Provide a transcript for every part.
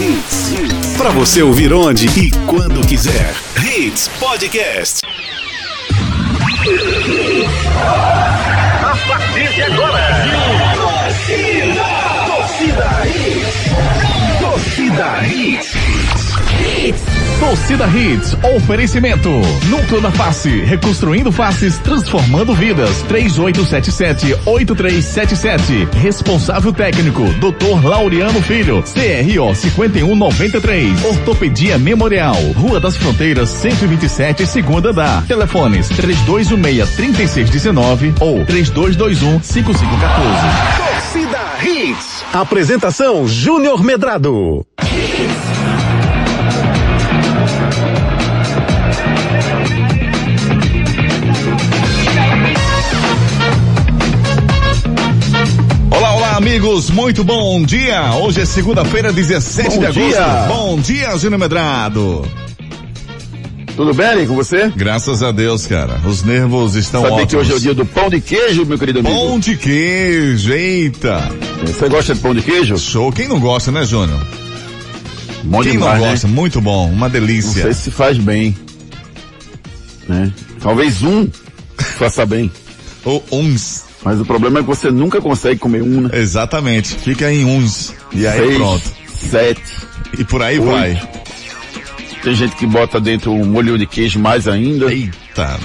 Hits. Para você ouvir onde e quando quiser. Hits Podcast. A partir de agora. Torcida Hits. Torcida Hits, oferecimento. Núcleo da Face, reconstruindo faces, transformando vidas. 3877-8377. Responsável técnico, Dr. Laureano Filho. CRO 5193. Ortopedia Memorial. Rua das Fronteiras, 127, segunda da. Telefones 3216-3619 ou 3221-5514. Torcida Hits. Apresentação Júnior Medrado. Amigos, muito bom dia. Hoje é segunda-feira, 17 Bom de agosto. dia. Bom dia, Júnior Medrado. Tudo bem com você? Graças a Deus, cara. Os nervos estão Sabia ótimos. que hoje é o dia do pão de queijo, meu querido amigo? Pão de queijo, eita. Você gosta de pão de queijo? Show. Quem não gosta, né, Júnior? Bom Quem demais, não né? gosta? Muito bom, uma Não delícia. sei se faz bem. Né? Talvez um faça bem. Ou uns. Mas o problema é que você nunca consegue comer um, né? Exatamente. Fica em uns. E aí Seis, pronto. sete. E por aí Oito. vai. Tem gente que bota dentro um molho de queijo mais ainda, Eita.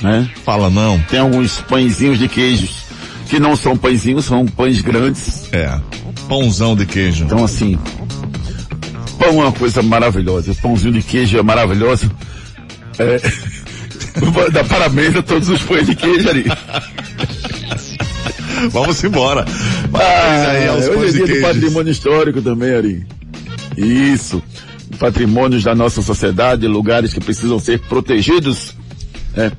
né? Fala não. Tem alguns pãezinhos de queijos que não são pãezinhos, são pães grandes. É. Pãozão de queijo. Então assim, pão é uma coisa maravilhosa. O pãozinho de queijo é maravilhoso. É, dar parabéns a todos os pães de queijo ali. Vamos embora. Ah, Parabéns aí aos hoje pães é dia do patrimônio histórico também, Ari. Isso. Patrimônios da nossa sociedade, lugares que precisam ser protegidos. né?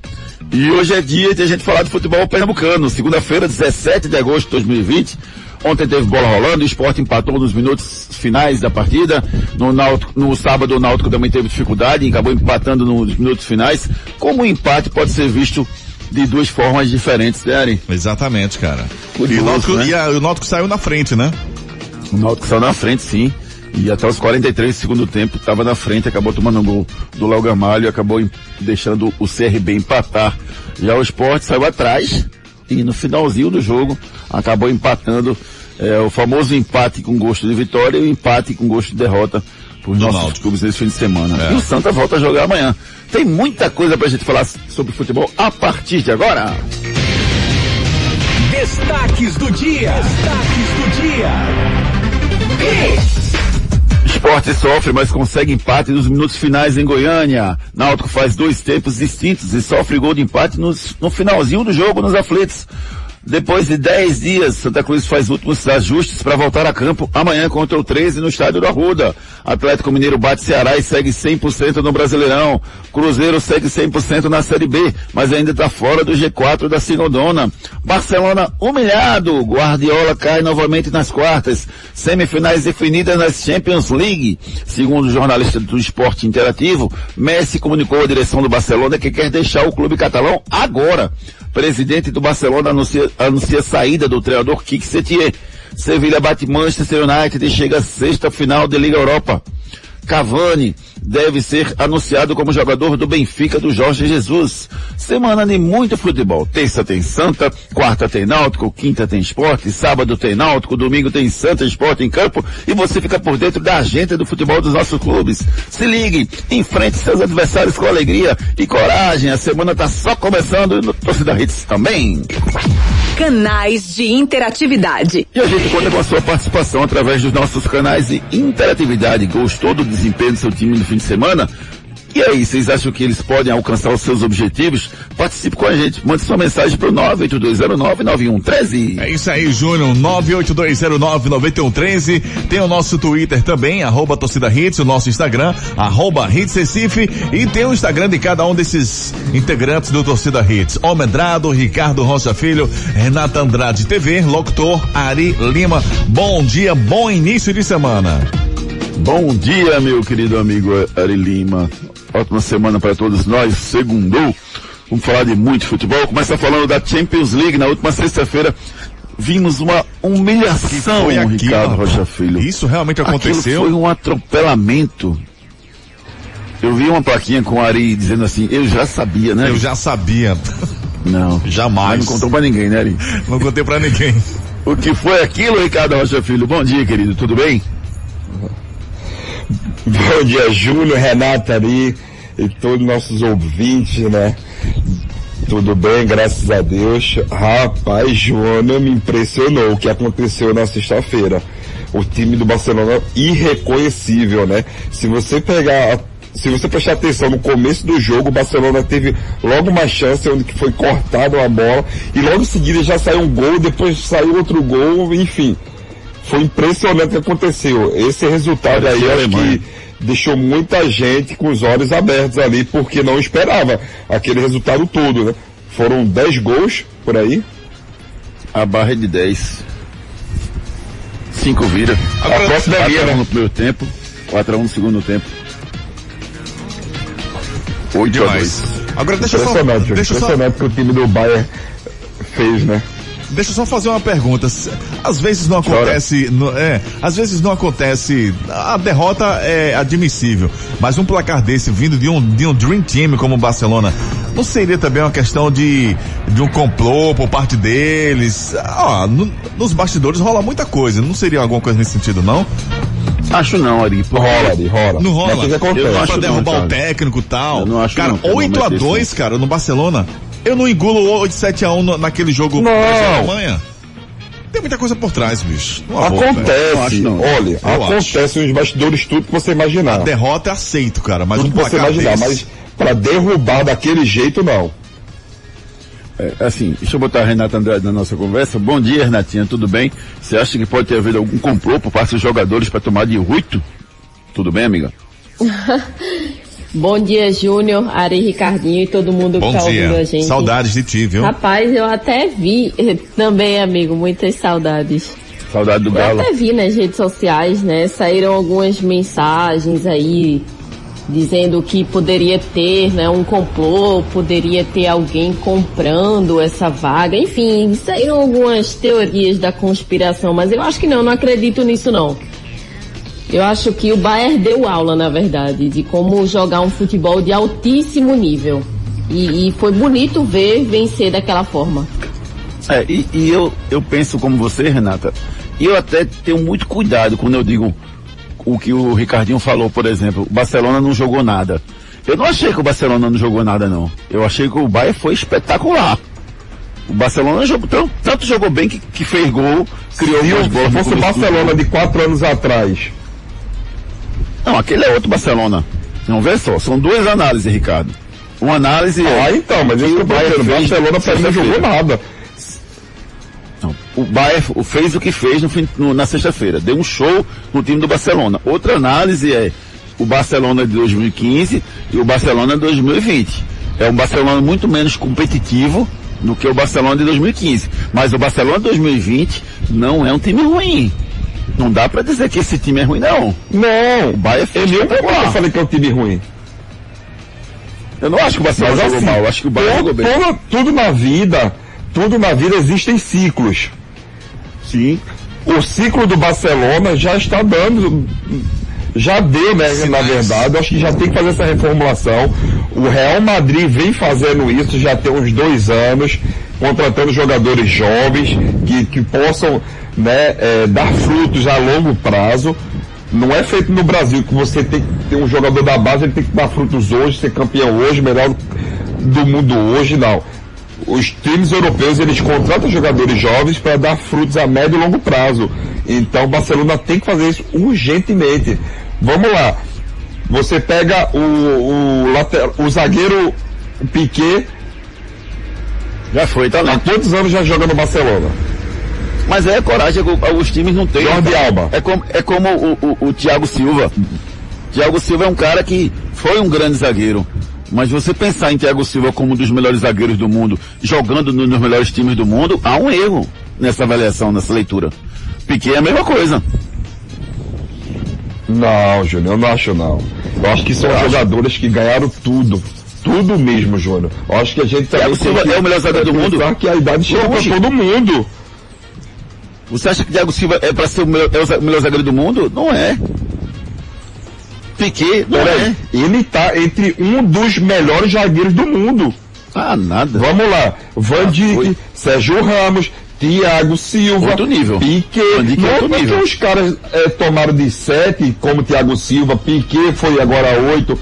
E hoje é dia de a gente falar de futebol pernambucano. Segunda-feira, 17 de agosto de 2020. Ontem teve bola rolando, o esporte empatou nos minutos finais da partida. No, Náutico- no sábado o Náutico também teve dificuldade e acabou empatando nos minutos finais. Como o empate pode ser visto de duas formas diferentes, né, Ari? Exatamente, cara. E Curioso, o Náutico, né? e a- o Náutico saiu na frente, né? O Náutico saiu na frente, sim. E até os 43 do segundo tempo estava na frente, acabou tomando um gol do Léo Gamalho e acabou deixando o CRB empatar. Já o Sport saiu atrás e no finalzinho do jogo acabou empatando é, o famoso empate com gosto de vitória e o empate com gosto de derrota os Do nossos Náutico. clubes nesse fim de semana. É. E o Santa volta a jogar amanhã. Tem muita coisa pra gente falar sobre futebol a partir de agora. Destaques do dia. Destaques do dia. Esporte sofre, mas consegue empate nos minutos finais em Goiânia. Náutico faz dois tempos distintos e sofre gol de empate nos- no finalzinho do jogo nos aflitos. Depois de 10 dias, Santa Cruz faz últimos ajustes para voltar a campo amanhã contra o 13 no estádio da Ruda. Atlético Mineiro bate Ceará e segue 100% no Brasileirão. Cruzeiro segue 100% na Série B, mas ainda está fora do G4 da Sinodona. Barcelona humilhado. Guardiola cai novamente nas quartas. Semifinais definidas nas Champions League. Segundo o jornalista do Esporte Interativo, Messi comunicou à direção do Barcelona que quer deixar o clube catalão agora. Presidente do Barcelona anuncia, anuncia saída do treinador Kik Setier. Sevilha bate Manchester United e chega à sexta final da Liga Europa. Cavani deve ser anunciado como jogador do Benfica do Jorge Jesus. Semana de muito futebol. Terça tem Santa, quarta tem Náutico, quinta tem Esporte, sábado tem Náutico, domingo tem Santa Esporte em campo e você fica por dentro da agenda do futebol dos nossos clubes. Se ligue, enfrente seus adversários com alegria e coragem. A semana tá só começando e no Torcida Hits também. Canais de interatividade. E a gente conta com a sua participação através dos nossos canais de interatividade. Gostou do desempenho do seu time no fim de semana? E aí, vocês acham que eles podem alcançar os seus objetivos? Participe com a gente. Mande sua mensagem para o 982099113. É isso aí, Júnior. 982099113. Tem o nosso Twitter também, arroba torcida hits, o nosso Instagram, arroba hits Recife, e tem o Instagram de cada um desses integrantes do Torcida Hits. Almedrado, Ricardo Rocha Filho, Renata Andrade TV, locutor Ari Lima. Bom dia, bom início de semana. Bom dia, meu querido amigo Ari Lima. Ótima semana para todos nós. Segundou. Vamos falar de muito futebol. Começa falando da Champions League. Na última sexta-feira vimos uma humilhação, aquilo, Ricardo. Rocha Filho. Isso realmente aconteceu? Aquilo foi um atropelamento. Eu vi uma plaquinha com o Ari dizendo assim, eu já sabia, né? Eu já sabia. Não. Jamais. Mas não contou pra ninguém, né, Ari? Não contei pra ninguém. O que foi aquilo, Ricardo Rocha Filho? Bom dia, querido, tudo bem? Bom dia, Júlio, Renata ali e todos os nossos ouvintes, né? Tudo bem, graças a Deus. Rapaz, Joana me impressionou o que aconteceu na sexta-feira. O time do Barcelona irreconhecível, né? Se você pegar, se você prestar atenção no começo do jogo, o Barcelona teve logo uma chance onde foi cortada uma bola e logo em seguida já saiu um gol, depois saiu outro gol, enfim. Foi impressionante o que aconteceu. Esse resultado aí, Parecia acho Alemanha. que deixou muita gente com os olhos abertos ali, porque não esperava aquele resultado todo, né? Foram 10 gols por aí. A barra é de 10. 5 vira. A próxima é 4 minha, a 1 né? no primeiro tempo, 4 a 1 no segundo tempo. 8 a 2. Demais. Agora deixa eu só, Impressionante, Júlio. deixa eu só, impressionante que o time do Bayern fez, né? Deixa eu só fazer uma pergunta. Às vezes não acontece, no- é, às vezes não acontece, a derrota é admissível, mas um placar desse vindo de um, de um Dream Team como o Barcelona, não seria também uma questão de, de um complô por parte deles? Ah, no- nos bastidores rola muita coisa, não seria alguma coisa nesse sentido, não? Acho não, Ari. Rola ali, rola. Não rola. O que acontece? Eu não pra acho derrubar não, o técnico e tal. Eu não acho cara, não, que não 8 vai a ter 2 sim. cara, no Barcelona. Eu não engulo 8, 7 a 1 no- naquele jogo Não. contra a Alemanha. Tem muita coisa por trás, bicho. Boa, velho. Acontece, Não acho não. olha, Eu acontece nos bastidores tudo que você imaginar. Derrota é aceito, cara, mas tudo um que você imaginar, desse... mas pra derrubar daquele jeito, não. É, assim, deixa eu botar a Renata Andrade na nossa conversa. Bom dia, Renatinha, tudo bem? Você acha que pode ter havido algum complô por parte dos jogadores para tomar de ruito? Tudo bem, amiga? Bom dia, Júnior, Ari Ricardinho e todo mundo Bom que tá ouvindo a dia. gente. Saudades de ti, viu? Rapaz, eu até vi eh, também, amigo, muitas saudades. Saudade do Eu Galo. até vi nas redes sociais, né? Saíram algumas mensagens aí dizendo que poderia ter, né, um complô, poderia ter alguém comprando essa vaga. Enfim, saíram algumas teorias da conspiração, mas eu acho que não, não acredito nisso não. Eu acho que o Bayern deu aula, na verdade, de como jogar um futebol de altíssimo nível. E, e foi bonito ver vencer daquela forma. É, e, e eu, eu penso como você, Renata, e eu até tenho muito cuidado quando eu digo o que o Ricardinho falou, por exemplo, o Barcelona não jogou nada. Eu não achei que o Barcelona não jogou nada, não. Eu achei que o Bayern foi espetacular. O Barcelona jogou, tanto, tanto jogou bem que, que fez gol, criou Se se fosse o Barcelona de quatro anos atrás, Não, aquele é outro Barcelona. Não vê só, são duas análises, Ricardo. Uma análise é. Ah, então, mas isso que eu Bayern o fez Barcelona mim não jogou nada. Não, o Bayern fez o que fez no fim- no- na sexta-feira. Deu um show no time do Barcelona. Outra análise é o Barcelona de 2015 e o Barcelona de 2020. É um Barcelona muito menos competitivo do que o Barcelona de 2015. Mas o Barcelona de 2020 não é um time ruim. Não dá pra dizer que esse time é ruim, não. Não, O Bayern fez eu espetacular. falei que é um time ruim. Eu não acho que o Barcelona jogou assim, mal. Eu acho que o Bayern jogou bem. tudo- tudo na vida, tudo na vida existem ciclos. Sim. O ciclo do Barcelona já está dando, já deu, né? Na verdade, eu acho que já tem que fazer essa reformulação. O Real Madrid vem fazendo isso já tem uns dois anos, contratando jogadores jovens que, que possam né, eh, dar frutos a longo prazo. Não é feito no Brasil que você tem que ter um jogador da base, ele tem que dar frutos hoje, ser campeão hoje, melhor do mundo hoje, não. Os times europeus, eles contratam jogadores jovens para dar frutos a médio e longo prazo. Então o Barcelona tem que fazer isso urgentemente. Vamos lá. Você pega o, o, lateral, o zagueiro Piquet, Já foi, tá há lá. quantos anos já joga no Barcelona? Mas é coragem, que os times não têm. Jordi Alba. É como, é como o, o, o Thiago Silva. Thiago Silva é um cara que foi um grande zagueiro. Mas você pensar em Thiago Silva como um dos melhores zagueiros do mundo, jogando no- nos melhores times do mundo, há um erro nessa avaliação, nessa leitura. Piquet é a mesma coisa. Não, Júnior, eu não acho não. Eu acho que são jogadores que ganharam tudo. Tudo mesmo, Júnior. Eu acho que a gente também Thiago Silva que é o melhor zagueiro do mundo? que a idade para todo mundo. Você acha que Thiago Silva é para ser o melhor, é o melhor zagueiro do mundo? Não é. Piquet, não Peraí, é. ele tá entre um dos melhores zagueiros do mundo. Ah, nada. Vamos lá. Van Ah, Dijk, foi. Sérgio Ramos, Thiago Silva, Outro nível. Piquet. Van Dijk é Não é outro nível. os caras eh, tomaram de sete, como Thiago Silva, Piquet foi agora oito,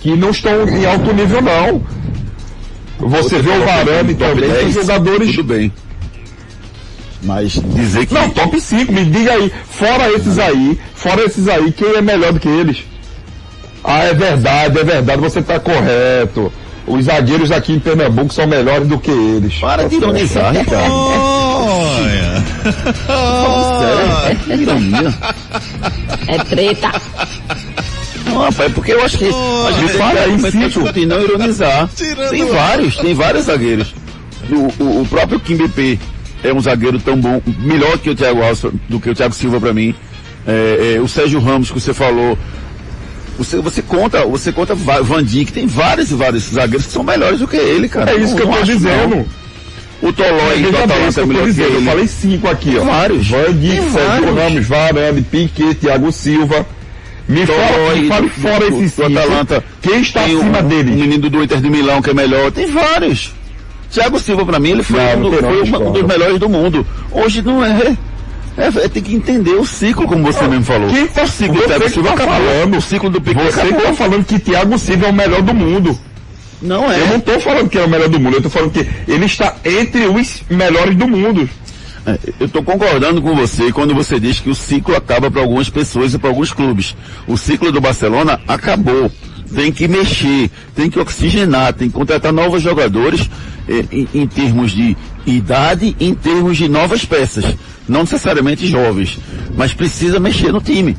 que não estão em alto nível não. Você vê o Varane também, 10, são jogadores Tudo bem. Mas dizer que. Não, top 5, me diga aí. Fora esses aí, fora esses aí, quem é melhor do que eles? Ah, é verdade, é verdade, você tá correto. Os zagueiros aqui em Pernambuco são melhores do que eles. Para de ironizar, Ricardo. Olha. Que ironia. É treta. Não, rapaz, porque eu acho que às vezes tem que Para aí, Cito. não ironizar. Tirando Tem vários, tem vários zagueiros. O, o, o próprio Kim BP é um zagueiro tão bom, melhor que o Thiago Alves, do que o Thiago Silva pra mim. É, é, o Sérgio Ramos que você falou. Você, você conta, você conta va- Van Dijk, tem vários e vários zagueiros que são melhores do que ele, cara. É isso Não- que eu tô acho, dizendo. não. O Tolói do Atalanta é melhor que dizendo. Eu ele. falei cinco aqui, ó. Vários. Van Dijk, Sérgio vários. Ramos, Varane, Piquet, Thiago Silva. Me fala, Tolói do- fora esses do cinco. Atalanta. Quem está acima o, O deles? menino do Inter de Milão que é melhor. Tem vários. Thiago Silva pra mim ele foi, Não, um, do- foi uma- um dos melhores do mundo. Hoje não é. É, é tem que entender o ciclo, como você mesmo falou. Quem tá o ciclo do você Thiago que Silva tá acabou. falando? O ciclo do Piquet Você que acabou. tá falando que Thiago Silva é o melhor do mundo. Não é. Eu não tô falando que é o melhor do mundo, eu tô falando que ele está entre os melhores do mundo. É, Eu estou concordando com você quando você diz que o ciclo acaba para algumas pessoas e para alguns clubes. O ciclo do Barcelona acabou. Tem que mexer, tem que oxigenar, tem que contratar novos jogadores eh, em, em termos de idade, em termos de novas peças. Não necessariamente jovens, mas precisa mexer no time.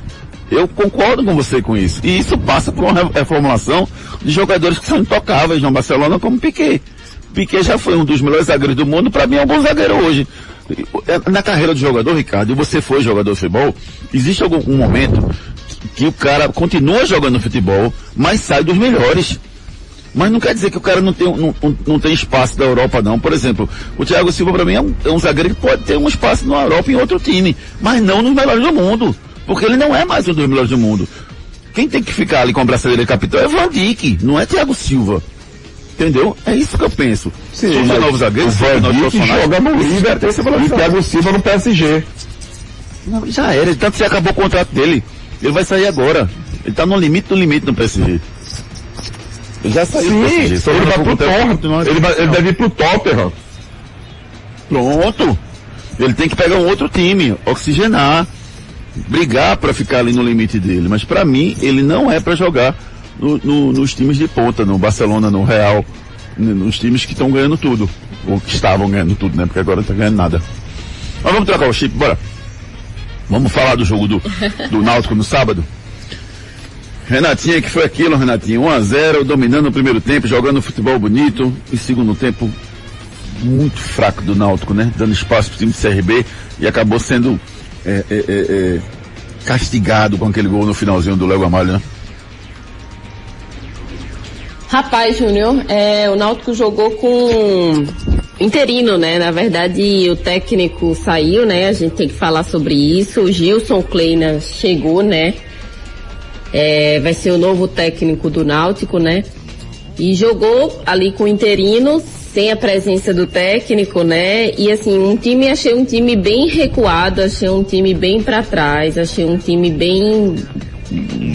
Eu concordo com você com isso. E isso passa por uma re- reformulação de jogadores que são intocáveis no Barcelona, como Piquet. Piquet já foi um dos melhores zagueiros do mundo, para mim é um bom zagueiro hoje. Na carreira do jogador, Ricardo, e você foi jogador de futebol, existe algum um momento que o cara continua jogando futebol, mas sai dos melhores. Mas não quer dizer que o cara não tem, não, não- tem espaço da Europa, não. Por exemplo, o Thiago Silva, para mim, é um, é um zagueiro que pode ter um espaço na Europa em outro time, mas não nos melhores do mundo. Porque ele não é mais um dos melhores do mundo. Quem tem que ficar ali com a braçadeira de capitão é Van Dijk, não é Thiago Silva. Entendeu? É isso que eu penso. Surgem mas novos zagueiros, o surgem Van novos profissionais. joga no têm essa e. Thiago Silva no PSG. Não, já era, tanto já acabou o contrato dele. Ele vai sair agora. Ele tá no limite do limite no PSG. Ele já saiu do Sim, PSG. só ele vai pro continuar- Tottenham. Ele, vai- ele deve ir pro Tottenham. Pronto. Ele tem que pegar um outro time, oxigenar, brigar para ficar ali no limite dele. Mas para mim, ele não é para jogar no- no- nos times de ponta, no Barcelona, no Real, nos times que estão ganhando tudo. Ou que estavam ganhando tudo, né? Porque agora não tá ganhando nada. Mas vamos trocar o chip, bora. Vamos falar do jogo do, do Náutico no sábado? Renatinha, que foi aquilo, Renatinho? 1x0, dominando o primeiro tempo, jogando futebol bonito. E segundo tempo, muito fraco do Náutico, né? Dando espaço pro time do CRB e acabou sendo é, é, é, é, castigado com aquele gol no finalzinho do Léo Gamalho, né? Rapaz, Júnior, é, o Náutico jogou com interino, né? Na verdade, o técnico saiu, né? A gente tem que falar sobre isso. O Gilson Kleina chegou, né? É, vai ser o novo técnico do Náutico, né? E jogou ali com interino, sem a presença do técnico, né? E assim, um time, achei um time bem recuado, achei um time bem para trás, achei um time bem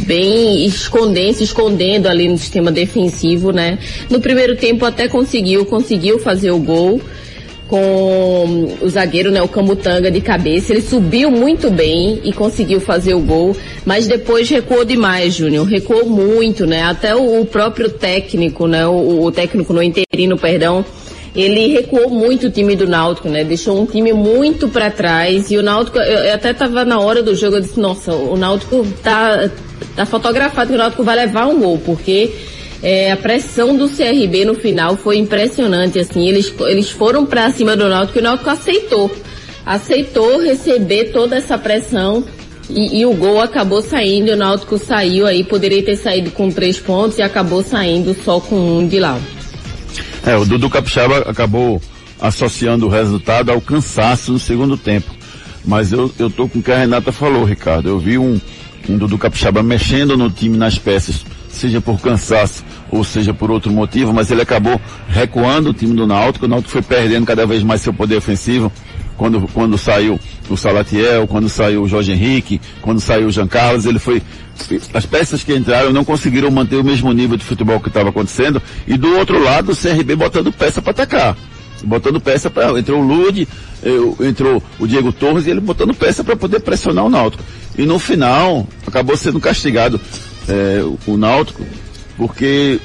bem escondendo, se escondendo ali no sistema defensivo, né? No primeiro tempo até conseguiu, conseguiu fazer o gol com o zagueiro, né, o Camutanga de cabeça. Ele subiu muito bem e conseguiu fazer o gol, mas depois recuou demais, Júnior. Recuou muito, né? Até o, próprio técnico, né, o, o técnico no interino, perdão, ele recuou muito o time do Náutico, né? Deixou um time muito para trás e o Náutico, eu, eu até tava na hora do jogo, eu disse, nossa, o Náutico tá, tá fotografado que o Náutico vai levar um gol, porque é, a pressão do CRB no final foi impressionante, assim, eles, eles foram para cima do Náutico e o Náutico aceitou, aceitou receber toda essa pressão e, e o gol acabou saindo, o Náutico saiu aí, poderia ter saído com três pontos e acabou saindo só com um de lá. É, o Dudu Capixaba acabou associando o resultado ao cansaço no segundo tempo. Mas eu, eu tô com o que a Renata falou, Ricardo. Eu vi um, um Dudu Capixaba mexendo no time nas peças, seja por cansaço ou seja por outro motivo, mas ele acabou recuando o time do Náutico. O Náutico foi perdendo cada vez mais seu poder ofensivo. Quando, quando saiu o Salatiel, quando saiu o Jorge Henrique, quando saiu o Jean Carlos, ele foi. As peças que entraram não conseguiram manter o mesmo nível de futebol que estava acontecendo. E do outro lado, o CRB botando peça para atacar botando peça para entrou o Lude, entrou o Diego Torres e ele botando peça para poder pressionar o Náutico. E no final acabou sendo castigado é, o Náutico, porque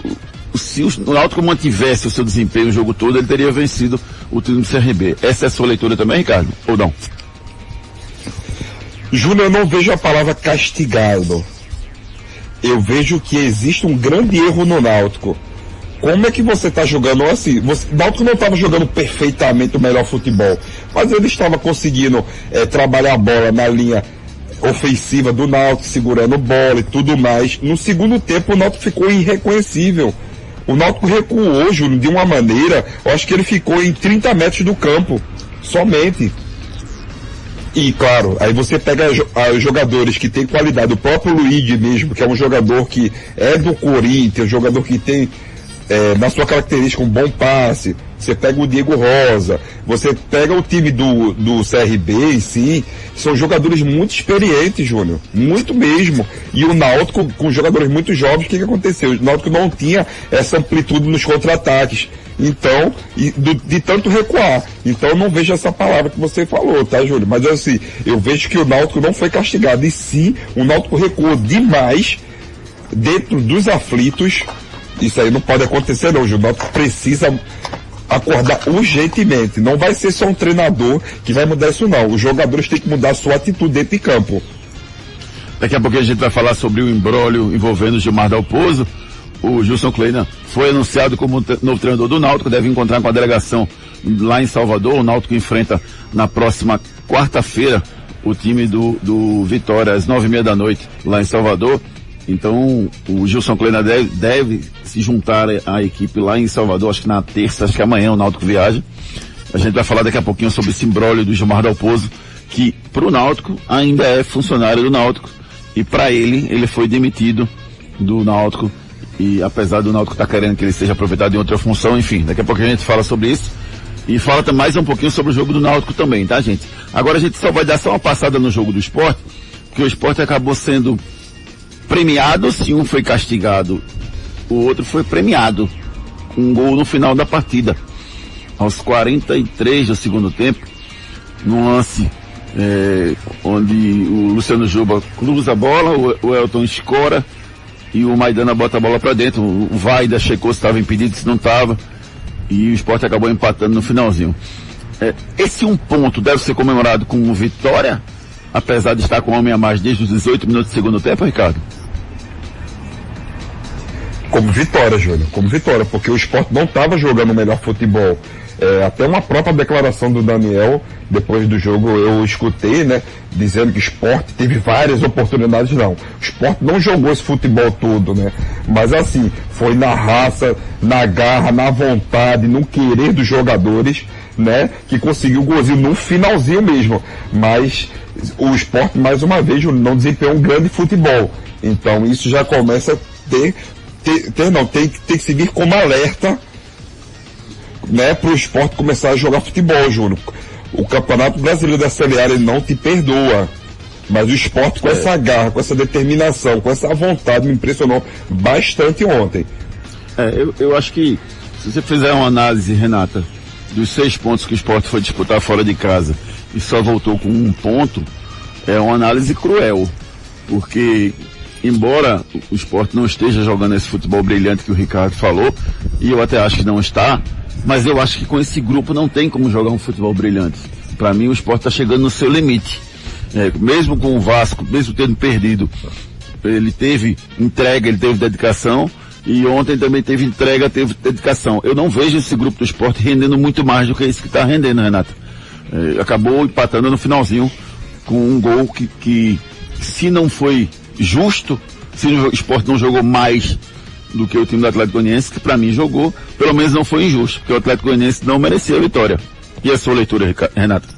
se o Náutico mantivesse o seu desempenho o jogo todo, ele teria vencido o time do CRB. Essa é a sua leitura também, Ricardo? Ou não? Júnior, eu não vejo a palavra castigado. Eu vejo que existe um grande erro no Náutico como é que você está jogando assim? Você, Náutico não estava jogando perfeitamente o melhor futebol, mas ele estava conseguindo é, trabalhar a bola na linha ofensiva do Náutico, segurando bola e tudo mais. No segundo tempo, o Náutico ficou irreconhecível. O Náutico recuou, Júlio, de uma maneira, eu acho que ele ficou em 30 metros do campo, somente. E claro, aí você pega os jogadores que têm qualidade, o próprio Luigi mesmo, que é um jogador que é do Corinthians, um jogador que tem é, na sua característica, um bom passe. Você pega o Diego Rosa, você pega o time do, do CRB em si, são jogadores muito experientes, Júnior. Muito mesmo. E o Náutico, com jogadores muito jovens, o que, que aconteceu? O Náutico não tinha essa amplitude nos contra-ataques. Então, e, do, de tanto recuar. Então não vejo essa palavra que você falou, tá, Júlio? Mas assim, eu vejo que o Náutico não foi castigado. E sim, o Náutico recuou demais dentro dos aflitos isso aí não pode acontecer não, o Náutico precisa acordar urgentemente. Não vai ser só um treinador que vai mudar isso não. Os jogadores têm que mudar a sua atitude dentro de campo. Daqui a pouco a gente vai falar sobre o embrólio envolvendo o Gilmar Dalpozo. O Gilson Kleina foi anunciado como novo treinador do Náutico, deve encontrar com a delegação lá em Salvador. O Náutico enfrenta na próxima quarta-feira o time do, do Vitória às nove e meia da noite lá em Salvador. Então, o Gilson Kleina deve, deve, se juntar à equipe lá em Salvador, acho que na terça, acho que amanhã o Náutico viaja. A gente vai falar daqui a pouquinho sobre esse imbróglio do Gilmar Dalpozo, que para o Náutico ainda é funcionário do Náutico. E para ele, ele foi demitido do Náutico. E apesar do Náutico estar tá querendo que ele seja aproveitado em outra função, enfim, daqui a pouco a gente fala sobre isso. E fala mais um pouquinho sobre o jogo do Náutico também, tá gente? Agora a gente só vai dar só uma passada no jogo do esporte, porque o esporte acabou sendo premiado, se um foi castigado, o outro foi premiado. Um gol no final da partida. Aos 43 do segundo tempo, num lance é, onde o Luciano Juba cruza a bola, o, o Elton escora e o Maidana bota a bola para dentro. O Vaida checou se estava impedido, se não estava. E o esporte acabou empatando no finalzinho. É, esse um ponto deve ser comemorado como vitória, apesar de estar com o homem a mais desde os 18 minutos do segundo tempo, Ricardo? Como vitória, Júlio, como vitória, porque o esporte não estava jogando o melhor futebol. É, até uma própria declaração do Daniel, depois do jogo, eu escutei, né, dizendo que o esporte teve várias oportunidades, não. O esporte não jogou esse futebol todo, né? Mas assim, foi na raça, na garra, na vontade, no querer dos jogadores, né, que conseguiu o golzinho no finalzinho mesmo. Mas o esporte, mais uma vez, não desempenhou um grande futebol. Então isso já começa a ter ter, ter não, tem, tem que seguir como alerta né, para o esporte começar a jogar futebol, Júnior. O Campeonato Brasileiro da Série A ele não te perdoa. Mas o esporte com é. essa garra, com essa determinação, com essa vontade me impressionou bastante ontem. É, eu, eu acho que se você fizer uma análise, Renata, dos seis pontos que o esporte foi disputar fora de casa e só voltou com um ponto, é uma análise cruel. Porque embora o esporte não esteja jogando esse futebol brilhante que o Ricardo falou, e eu até acho que não está, mas eu acho que com esse grupo não tem como jogar um futebol brilhante. Para mim o esporte está chegando no seu limite. É, mesmo com o Vasco, mesmo tendo perdido, ele teve entrega, ele teve dedicação, e ontem também teve entrega, teve dedicação. Eu não vejo esse grupo do esporte rendendo muito mais do que esse que está rendendo, Renato. É, acabou empatando no finalzinho com um gol que, que se não foi justo se o esporte não jogou mais do que o time do Atlético Goianiense, que para mim jogou, pelo menos não foi injusto, porque o Atlético Goianiense não merecia a vitória. E a sua leitura, Renato?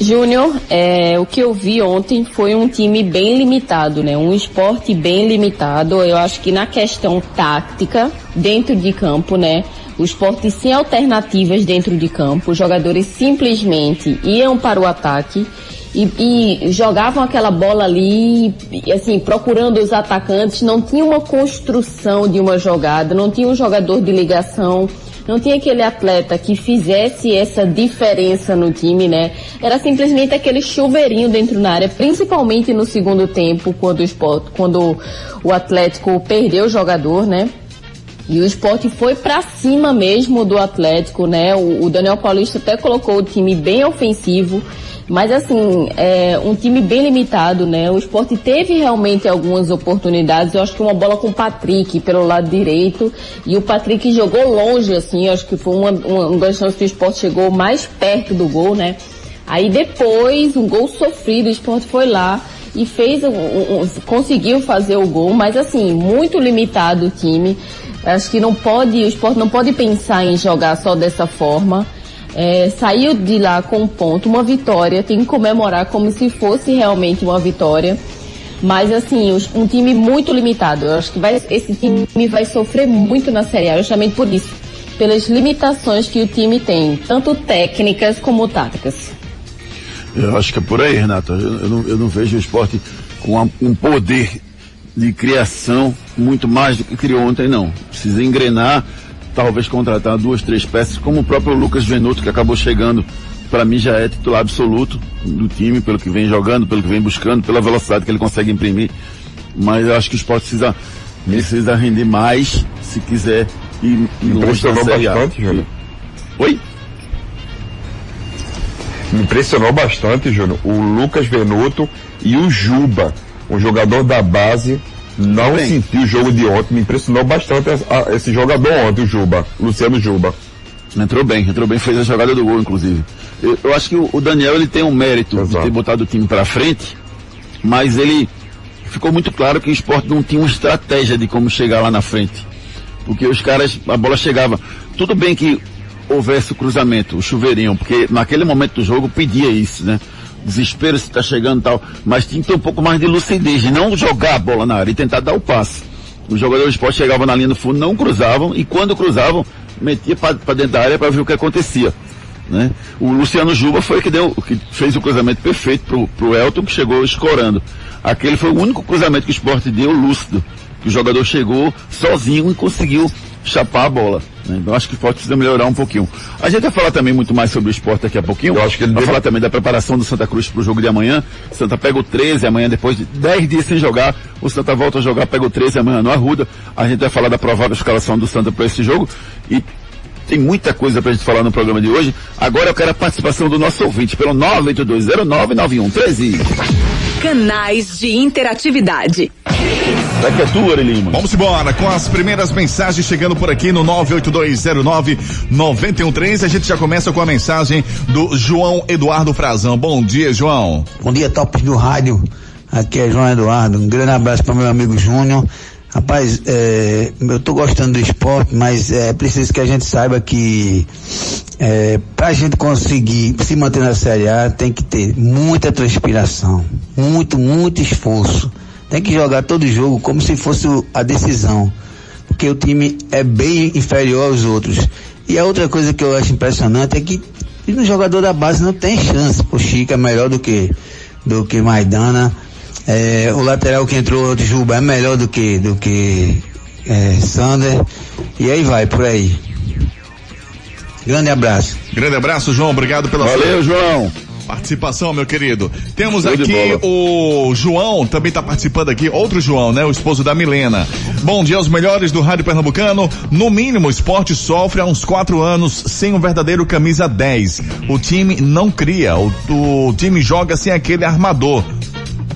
Júnior, é, o que eu vi ontem foi um time bem limitado, né? Um esporte bem limitado. Eu acho que na questão tática, dentro de campo, né? O esporte sem alternativas dentro de campo. Os jogadores simplesmente iam para o ataque e, e jogavam aquela bola ali, e, assim, procurando os atacantes. Não tinha uma construção de uma jogada, não tinha um jogador de ligação não tinha aquele atleta que fizesse essa diferença no time, né? Era simplesmente aquele chuveirinho dentro da área, principalmente no segundo tempo, quando o esporte, quando o Atlético perdeu o jogador, né? E o esporte foi para cima mesmo do Atlético, né? O, o Daniel Paulista até colocou o time bem ofensivo. Mas assim, é um time bem limitado, né? O esporte teve realmente algumas oportunidades. Eu acho que uma bola com o Patrick pelo lado direito. E o Patrick jogou longe, assim. Acho que foi uma, uma, uma das chances que o esporte chegou mais perto do gol, né? Aí depois, um gol sofrido, o esporte foi lá e fez um, um, conseguiu fazer o gol, mas assim, muito limitado o time. Acho que não pode, o esporte não pode pensar em jogar só dessa forma é, saiu de lá com um ponto, uma vitória, tem que comemorar como se fosse realmente uma vitória. Mas assim, um time muito limitado. Eu acho que vai, esse time vai sofrer muito na Série A, justamente por isso. Pelas limitações que o time tem, tanto técnicas como táticas. Eu acho que é por aí, Renato. Eu, eu, não, eu não, vejo o esporte com um poder de criação muito mais do que criou ontem, não. Precisa engrenar talvez contratar duas, três peças, como o próprio Lucas Venuto, que acabou chegando, para mim já é titular absoluto do time, pelo que vem jogando, pelo que vem buscando, pela velocidade que ele consegue imprimir. Mas eu acho que o esporte precisa, precisa render mais se quiser ir, ir longe da Série A. Bastante, Júnior. Oi? Me impressionou bastante, Júnior, o Lucas Venuto e o Juba, um jogador da base não Bem. senti o jogo de ontem, me impressionou bastante a, a, esse jogador ontem, o Juba, Luciano Juba. Entrou bem, entrou bem, fez a jogada do gol, inclusive. Eu, eu acho que o, o, Daniel ele tem um mérito Exato. de ter botado o time para frente, mas ele ficou muito claro que o esporte não tinha uma estratégia de como chegar lá na frente. Porque os caras, a bola chegava. Tudo bem que houvesse o cruzamento, o chuveirinho, porque naquele momento do jogo pedia isso, né? Desespero se está chegando e tal, mas tinha que ter um pouco mais de lucidez, de não jogar a bola na área e tentar dar o passe. Os jogadores de esporte chegavam na linha do fundo, não cruzavam, e quando cruzavam, metia para dentro da área para ver o que acontecia. Né? O Luciano Juba foi que deu, que fez o cruzamento perfeito pro, pro Elton, que chegou escorando. Aquele foi o único cruzamento que o esporte deu lúcido, que o jogador chegou sozinho e conseguiu chapar a bola. Né? Então acho que o esporte precisa melhorar um pouquinho. A gente vai falar também muito mais sobre o esporte daqui a pouquinho. Eu acho que ele vai deve... falar também da preparação do Santa Cruz para o jogo de amanhã. Santa pega o 13 amanhã, depois de 10 dias sem jogar. O Santa volta a jogar, pega o 13 amanhã no Arruda. A gente vai falar da provável escalação do Santa para esse jogo. E tem muita coisa pra gente falar no programa de hoje. Agora eu quero a participação do nosso ouvinte pelo 982099113. Canais de interatividade. Daqui é tua, Lima. Vamos embora com as primeiras mensagens chegando por aqui no 98209-913. A gente já começa com a mensagem do João Eduardo Frazão. Bom dia, João. Bom dia, tops do rádio. Aqui é João Eduardo. Um grande abraço para meu amigo Júnior. Rapaz, é, eu tô gostando do esporte, mas é preciso que a gente saiba que é, para a gente conseguir se manter na Série A tem que ter muita transpiração, muito, muito esforço tem que jogar todo jogo como se fosse a decisão, porque o time é bem inferior aos outros. E a outra coisa que eu acho impressionante é que no jogador da base não tem chance. O Chica é melhor do que do que Maidana. É, o lateral que entrou, o Juba, é melhor do que do que é, Sander. E aí vai, por aí. Grande abraço. Grande abraço, João. Obrigado pela Valeu, sua... João participação, meu querido. Temos aqui o João, também está participando aqui, outro João, né? O esposo da Milena. Bom dia aos melhores do Rádio Pernambucano. No mínimo, o esporte sofre há uns quatro anos sem um verdadeiro camisa 10. O time não cria, o, o time joga sem aquele armador.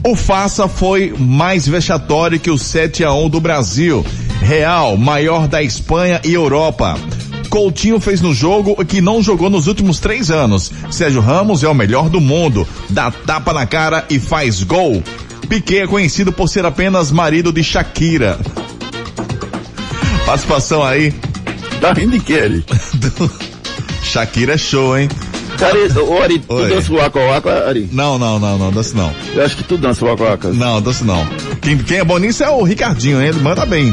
O Faça foi mais vexatório que o 7 a 1 do Brasil. Real, maior da Espanha e Europa. Coutinho fez no jogo o que não jogou nos últimos três anos. Sérgio Ramos é o melhor do mundo, dá tapa na cara e faz gol. Piquet é conhecido por ser apenas marido de Shakira. Participação aí. Tá rindo de que ele? Shakira é show, hein? Cara, ô Ari, tu Oi. dança o Waka Waka, Ari? Não, não, não, não, danço não. Eu acho que tu dança o Waka Waka. Não, danço não. Quem, quem é bom nisso é o Ricardinho, hein? ele manda bem.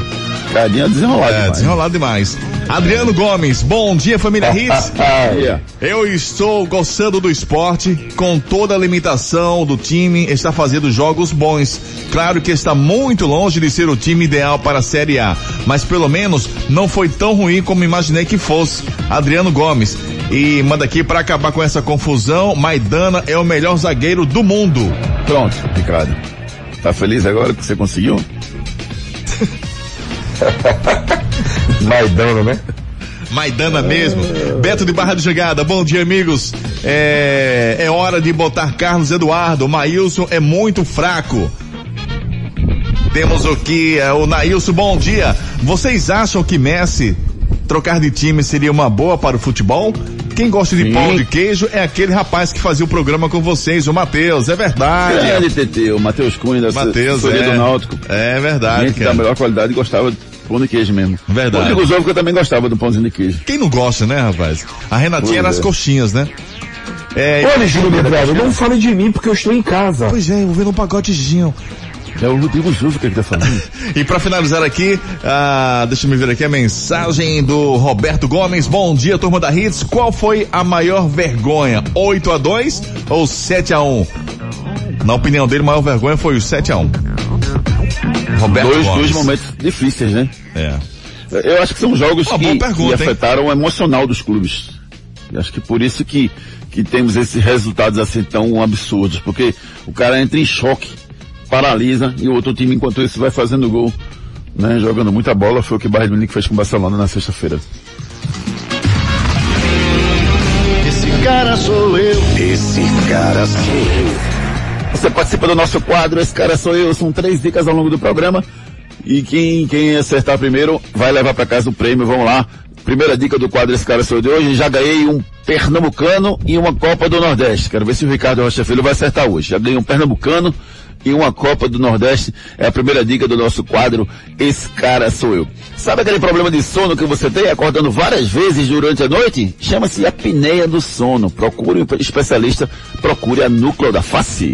Cadinha desenrolado É, demais. desenrolado demais. Adriano Gomes, bom dia família Hits. Eu estou gostando do esporte, com toda a limitação do time, está fazendo jogos bons. Claro que está muito longe de ser o time ideal para a Série A, mas pelo menos não foi tão ruim como imaginei que fosse. Adriano Gomes. E manda aqui para acabar com essa confusão, Maidana é o melhor zagueiro do mundo. Pronto, Ricardo. Tá feliz agora que você conseguiu? Maidana, né? Maidana mesmo. Beto de Barra de Jogada, bom dia, amigos. É, é hora de botar Carlos Eduardo. Maílson é muito fraco. Temos o que? é, O Nailson, bom dia. Vocês acham que Messi trocar de time seria uma boa para o futebol? Quem gosta de Sim. pão de queijo é aquele rapaz que fazia o programa com vocês, o Matheus. É verdade. Grande TT, o Matheus Cunha da Matheus, é. do Náutico. É verdade, Gente da cara. melhor qualidade gostava de pão de queijo mesmo. Verdade. O Rodrigo Zovo que eu também gostava do pãozinho de queijo. Quem não gosta, né, rapaz? A Renatinha Pois era as é. coxinhas, né? É, Olha, Júlio Medrado, não fale de mim porque eu estou em casa. Pois é, eu vendo um pagodezinho. É o Rodrigo Zovo que ele tá falando. E pra finalizar aqui, ah, deixa eu ver aqui a mensagem do Roberto Gomes. Bom dia, turma da Hits. Qual foi a maior vergonha? 8 a 2 ou 7 a 1? Na opinião dele, a maior vergonha foi o 7 a 1. Roberto dois, Gomes. dois momentos difíceis, né? É. Eu acho que são jogos Uma que, pergunta, que hein? afetaram o emocional dos clubes. Eu acho que por isso que, que temos esses resultados assim tão absurdos, porque o cara entra em choque, paralisa, e o outro time, enquanto isso, vai fazendo gol, né? Jogando muita bola, foi o que o Bayern de Munique fez com o Barcelona na sexta-feira. Esse cara sou eu. Esse cara sou eu. Você participa do nosso quadro, esse cara sou eu, são três dicas ao longo do programa. E quem, quem acertar primeiro vai levar para casa o prêmio, vamos lá. Primeira dica do quadro Esse Cara Sou Eu de hoje, já ganhei um Pernambucano e uma Copa do Nordeste. Quero ver se o Ricardo Rocha Filho vai acertar hoje. Já ganhei um Pernambucano e uma Copa do Nordeste. É a primeira dica do nosso quadro Esse Cara Sou Eu. Sabe aquele problema de sono que você tem acordando várias vezes durante a noite? Chama-se apneia do sono. Procure um especialista, procure a Núcleo da Face.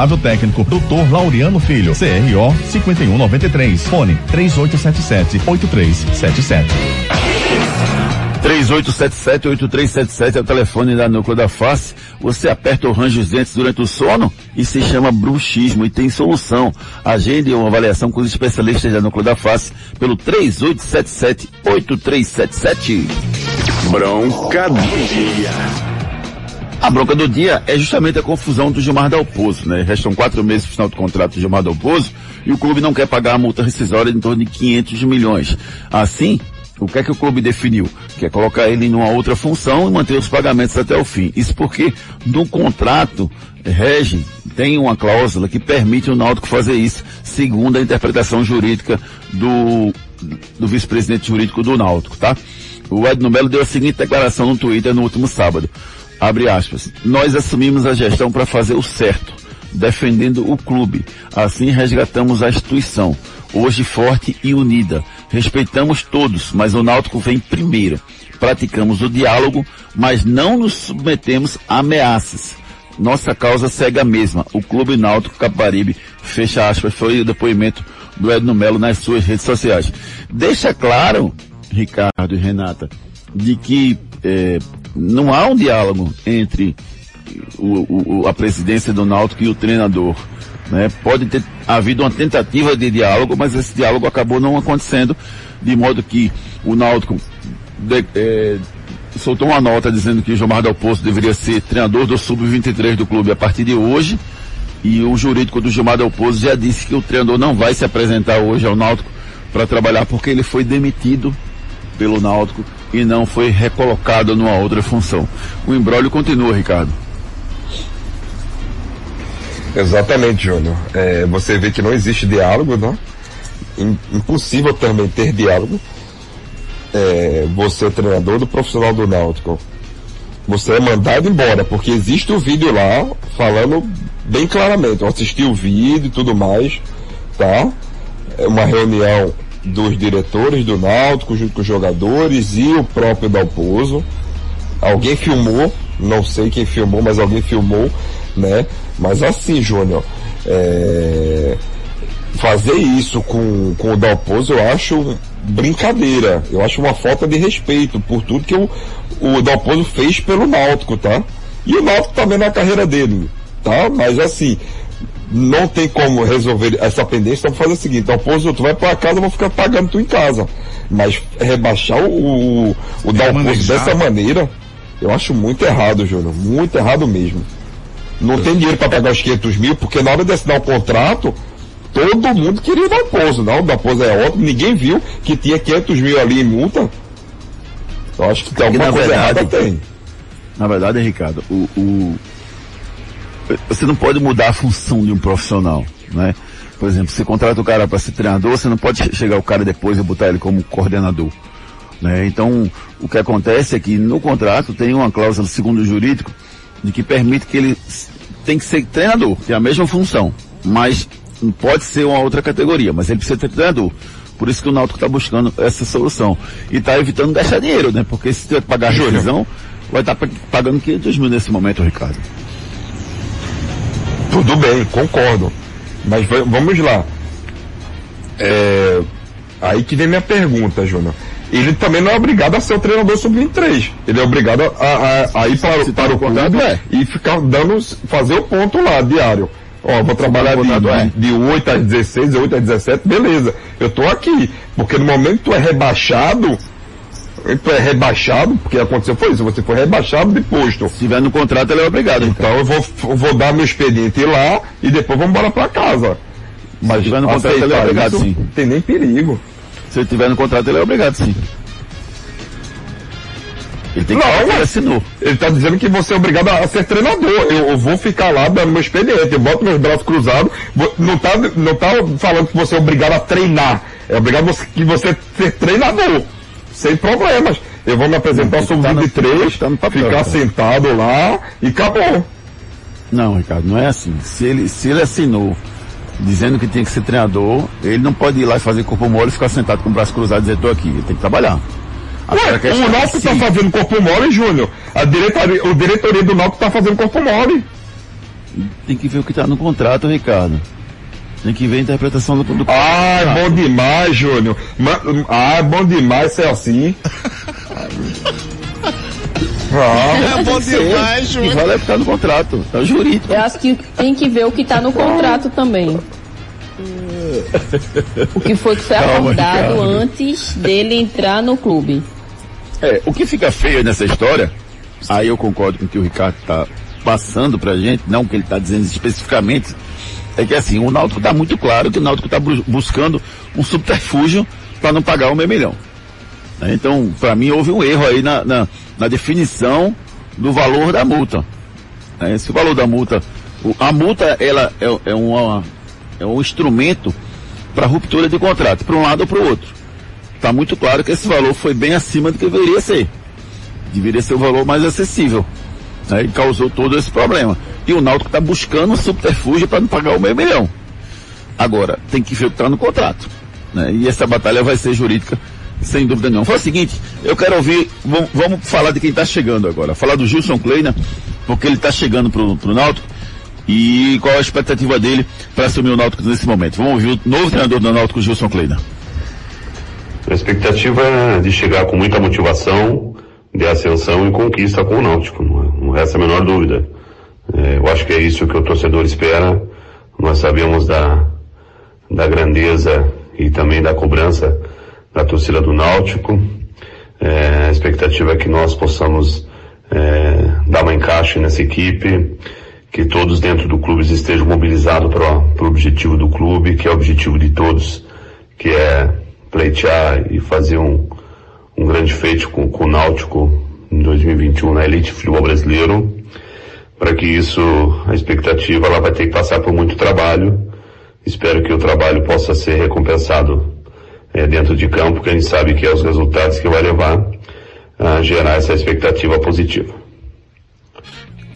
técnico, Dr. Laureano Filho, CRO 5193, fone 3877-8377. 3877-8377 é o telefone da Núcleo da Face. Você aperta o range dos dentes durante o sono e se chama bruxismo e tem solução. Agende uma avaliação com os especialistas da Núcleo da Face pelo 3877-8377. Bronca do dia. A bronca do dia é justamente a confusão do Gilmar Dalpozo, né? Restam quatro meses para o final do contrato do Gilmar Dalpozo e o clube não quer pagar a multa rescisória de em torno de 500 milhões. Assim, o que é que o clube definiu? Quer colocar ele em uma outra função e manter os pagamentos até o fim. Isso porque no contrato rege, tem uma cláusula que permite o Náutico fazer isso, segundo a interpretação jurídica do, do vice-presidente jurídico do Náutico, tá? O Edno Melo deu a seguinte declaração no Twitter no último sábado. Abre aspas. Nós assumimos a gestão para fazer o certo, defendendo o clube. Assim resgatamos a instituição, hoje forte e unida. Respeitamos todos, mas o Náutico vem primeiro. Praticamos o diálogo, mas não nos submetemos a ameaças. Nossa causa segue a mesma. O Clube Náutico Caparibe, fecha aspas, foi o depoimento do Edno Melo nas suas redes sociais. Deixa claro, Ricardo e Renata, de que eh, não há um diálogo entre o, o, a presidência do Náutico e o treinador. Né? Pode ter havido uma tentativa de diálogo, mas esse diálogo acabou não acontecendo, de modo que o Náutico de, eh, soltou uma nota dizendo que o Gilmar Del Poço deveria ser treinador do Sub-23 do clube a partir de hoje, e o jurídico do Gilmar Del Poço já disse que o treinador não vai se apresentar hoje ao Náutico para trabalhar porque ele foi demitido pelo Náutico e não foi recolocado numa outra função. O embrólio continua, Ricardo. Exatamente, Júnior. É, você vê que não existe diálogo? Im- Impossível também ter diálogo. É, você é treinador do profissional do Náutico. Você é mandado embora, porque existe o vídeo lá falando bem claramente. Eu assisti o vídeo e tudo mais, tá? É uma reunião dos diretores do Náutico junto com os jogadores e o próprio Dalpozo. Alguém filmou, não sei quem filmou, mas alguém filmou, né? Mas assim, Júnior, é, fazer isso com, com o Dalpozo eu acho brincadeira. Eu acho uma falta de respeito por tudo que o, o Dalpozo fez pelo Náutico, tá? E o Náutico também na carreira dele, tá? Mas assim, não tem como resolver essa pendência, então fazer o seguinte, Dalpozo, tu vai pra casa, eu vou ficar pagando tu em casa. Mas rebaixar o, o, o Dalpozo dessa maneira, eu acho muito errado, Júnior. Muito errado mesmo. Não tem dinheiro para pagar os 500 mil, porque na hora de assinar o contrato, todo mundo queria dar pouso. Não, o da pouso é ótimo, ninguém viu que tinha 500 mil ali em multa. Eu acho que tem alguma coisa verdade, errada, tem. Na verdade, Ricardo, o, o- você não pode mudar a função de um profissional, né? Por exemplo, você contrata o cara para ser treinador, você não pode che- chegar o cara depois e botar ele como coordenador. Né? Então, o que acontece é que no contrato tem uma cláusula, segundo jurídico, de que permite que ele tem que ser treinador, que é a mesma função, mas não pode ser uma outra categoria, mas ele precisa ser treinador. Por isso que o Náutico está buscando essa solução. E está evitando gastar dinheiro, né? Porque se tiver que pagar a rescisão, vai estar pagando 500 mil nesse momento, Ricardo. Tudo bem, concordo. Mas va- vamos lá. É, aí que vem minha pergunta, Júnior. Ele também não é obrigado a ser o treinador sub-23. Ele é obrigado a, a- a ir para, Se para o contrato, clube é. e ficar dando, fazer o ponto lá, diário. Ó, vou trabalhar no contrato, é. de, de, de 8 às 16, de 8 às 17, beleza. Eu tô aqui. Porque no momento que tu é rebaixado, é rebaixado, porque aconteceu foi isso, você foi rebaixado de posto. Se tiver no contrato, ele é obrigado. Ricardo. Então eu vou, vou dar meu expediente lá e depois vamos embora pra casa. Mas tiver no contrato, ele é obrigado, sim. não tem nem perigo. Se ele tiver no contrato, ele é obrigado, sim. Ele tem que Não, que ele assinou. Ele tá dizendo que você é obrigado a, ser treinador. Eu, eu vou ficar lá dando meu expediente, eu boto meus braços cruzados. Vou- Não tá, não tá falando que você é obrigado a treinar. É obrigado que você ser treinador. Sem problemas. Eu vou me apresentar que tá no- sub-23, tá papel, ficar cara. sentado lá e acabou. Não, Ricardo, não é assim. Se ele, se ele assinou dizendo que tem que ser treinador, ele não pode ir lá e fazer corpo mole e ficar sentado com o braço cruzado e dizer, tô aqui. Ele tem que trabalhar. Ué, o é Náutico se- tá fazendo corpo mole, Júnior. A diretoria, o diretoria do Náutico tá fazendo corpo mole. Tem que ver o que está no contrato, Ricardo. Tem que ver a interpretação do, do Ah, é bom demais, Júnior. Ma- Ah, é bom demais ser assim. Ah, É bom demais, que Júnior. vale é está no contrato. É o jurídico. Eu acho que tem que ver o que está no contrato também. O que foi que foi Calma, acordado antes dele entrar no clube. É, o que fica feio nessa história, aí eu concordo com o que o Ricardo está passando pra gente, não que ele está dizendo especificamente, é que assim, o Náutico está muito claro que o Náutico está buscando um subterfúgio para não pagar o meio milhão. Né? Então, para mim, houve um erro aí na, na, na definição do valor da multa. né? Se o valor da multa, a multa ela é, é, uma, é um instrumento para ruptura de contrato, para um lado ou para o outro. Está muito claro que esse valor foi bem acima do que deveria ser. Deveria ser o valor mais acessível. Né? E causou todo esse problema. E o Náutico está buscando um subterfúgio para não pagar o meio milhão. Agora, tem que está no contrato. né? E essa batalha vai ser jurídica, sem dúvida nenhuma. Fala o seguinte, eu quero ouvir, vamos, vamos falar de quem está chegando agora. Falar do Gilson Kleina, porque ele está chegando para o Náutico. E qual a expectativa dele para assumir o Náutico nesse momento? Vamos ouvir o novo treinador do Náutico, Gilson Kleina. A expectativa é de chegar com muita motivação, de ascensão e conquista com o Náutico, não, é- não resta a menor dúvida. É, eu acho que é isso que o torcedor espera. Nós sabemos da, da grandeza e também da cobrança da torcida do Náutico. É, a expectativa é que nós possamos é, dar um encaixe nessa equipe, que todos dentro do clube estejam mobilizados para o objetivo do clube, que é o objetivo de todos, que é pleitear e fazer um, um grande feito com, com o Náutico em 2021 na elite futebol brasileiro. Para que isso, a expectativa, ela vai ter que passar por muito trabalho. Espero que o trabalho possa ser recompensado é, dentro de campo, porque a gente sabe que é os resultados que vai levar a gerar essa expectativa positiva.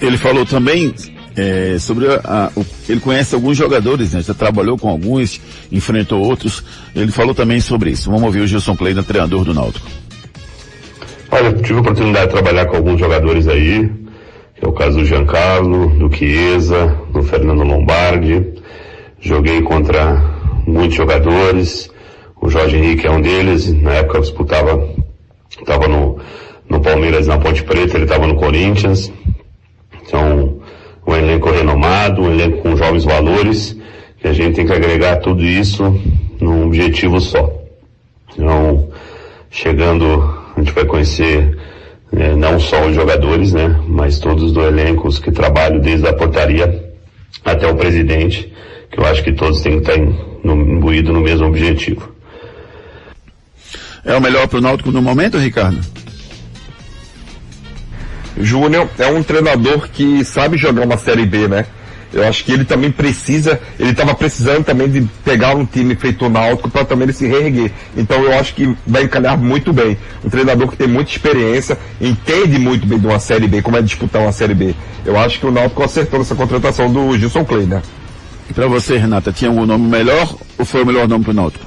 Ele falou também é, sobre a, a, o, ele conhece alguns jogadores, né? Já trabalhou com alguns, enfrentou outros. Ele falou também sobre isso. Vamos ouvir o Gilson Kleina, treinador do Náutico. Olha, tive a oportunidade de trabalhar com alguns jogadores aí, é o caso do Giancarlo, do Chiesa, do Fernando Lombardi. Joguei contra muitos jogadores. O Jorge Henrique é um deles. Na época eu disputava, estava no, no Palmeiras na Ponte Preta, ele estava no Corinthians. Então, um elenco renomado, um elenco com jovens valores, que a gente tem que agregar tudo isso num objetivo só. Então, chegando, a gente vai conhecer né, não só os jogadores, né, mas todos do elenco, os que trabalham desde a portaria até o presidente, que eu acho que todos têm que estar imbuídos no mesmo objetivo. É o melhor para o Náutico no momento, Ricardo? Júnior é um treinador que sabe jogar uma Série B, né? Eu acho que ele também precisa, ele estava precisando também de pegar um time feito náutico para também ele se reerguer. Então eu acho que vai encalhar muito bem. Um treinador que tem muita experiência, entende muito bem de uma Série B, como é disputar uma Série B. Eu acho que o Náutico acertou nessa contratação do Gilson né? E para você, Renata, tinha um nome melhor ou foi o melhor nome para o Náutico?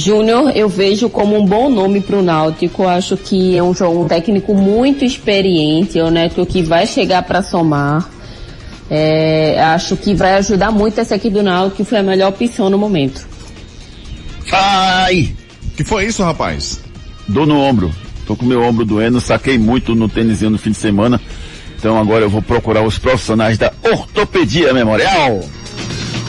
Júnior, eu vejo como um bom nome para o Náutico. Acho que é um, um técnico muito experiente, é o Neto que vai chegar para somar. É, acho que vai ajudar muito essa equipe do Náutico, que foi a melhor opção no momento. Ai! Que foi isso, rapaz? Dor no ombro. Tô com meu ombro doendo, saquei muito no tênisinho no fim de semana. Então agora eu vou procurar os profissionais da Ortopedia Memorial.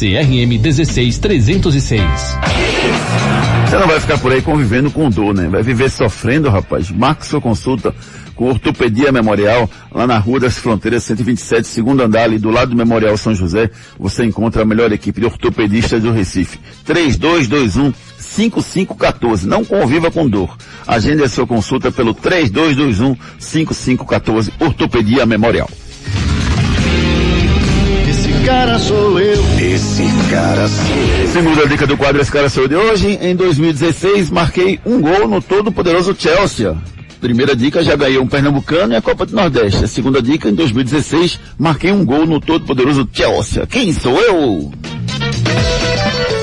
CRM 16306. Você não vai ficar por aí convivendo com dor, né? Vai viver sofrendo, rapaz. Marque sua consulta com Ortopedia Memorial, lá na Rua das Fronteiras 127, segundo andar, ali do lado do Memorial São José, você encontra a melhor equipe de ortopedistas do Recife. 3221 5514. Não conviva com dor. Agende a sua consulta pelo 3221 5514, Ortopedia Memorial. Esse cara sou eu. Esse cara sou eu. Segunda dica do quadro Esse Cara Sou Eu de hoje, em 2016 marquei um gol no todo poderoso Chelsea. Primeira dica, já ganhei um Pernambucano e a Copa do Nordeste. A segunda dica, em 2016, marquei um gol no todo poderoso Chelsea. Quem sou eu?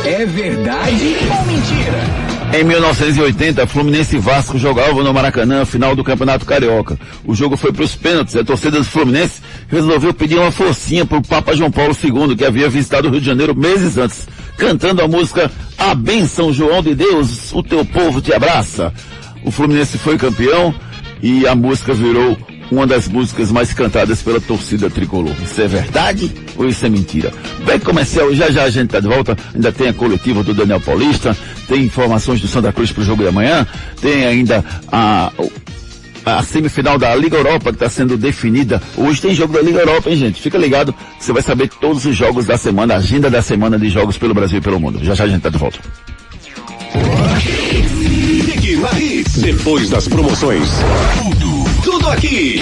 É verdade ou mentira? Em 1980, Fluminense e Vasco jogavam no Maracanã, final do Campeonato Carioca. O jogo foi para os pênaltis. A torcida do Fluminense resolveu pedir uma forcinha para o Papa João Paulo II, que havia visitado o Rio de Janeiro meses antes, cantando a música A Bênção João de Deus, o teu povo te abraça. O Fluminense foi campeão e a música virou uma das músicas mais cantadas pela torcida tricolor. Isso é verdade ou isso é mentira? Bem comercial, já já a gente tá de volta. Ainda tem a coletiva do Daniel Paulista, tem informações do Santa Cruz pro jogo de amanhã, tem ainda a, a semifinal da Liga Europa que está sendo definida. Hoje tem jogo da Liga Europa, hein, gente? Fica ligado, você vai saber todos os jogos da semana, a agenda da semana de jogos pelo Brasil e pelo mundo. Já já a gente tá de volta. Depois das promoções. Aqui.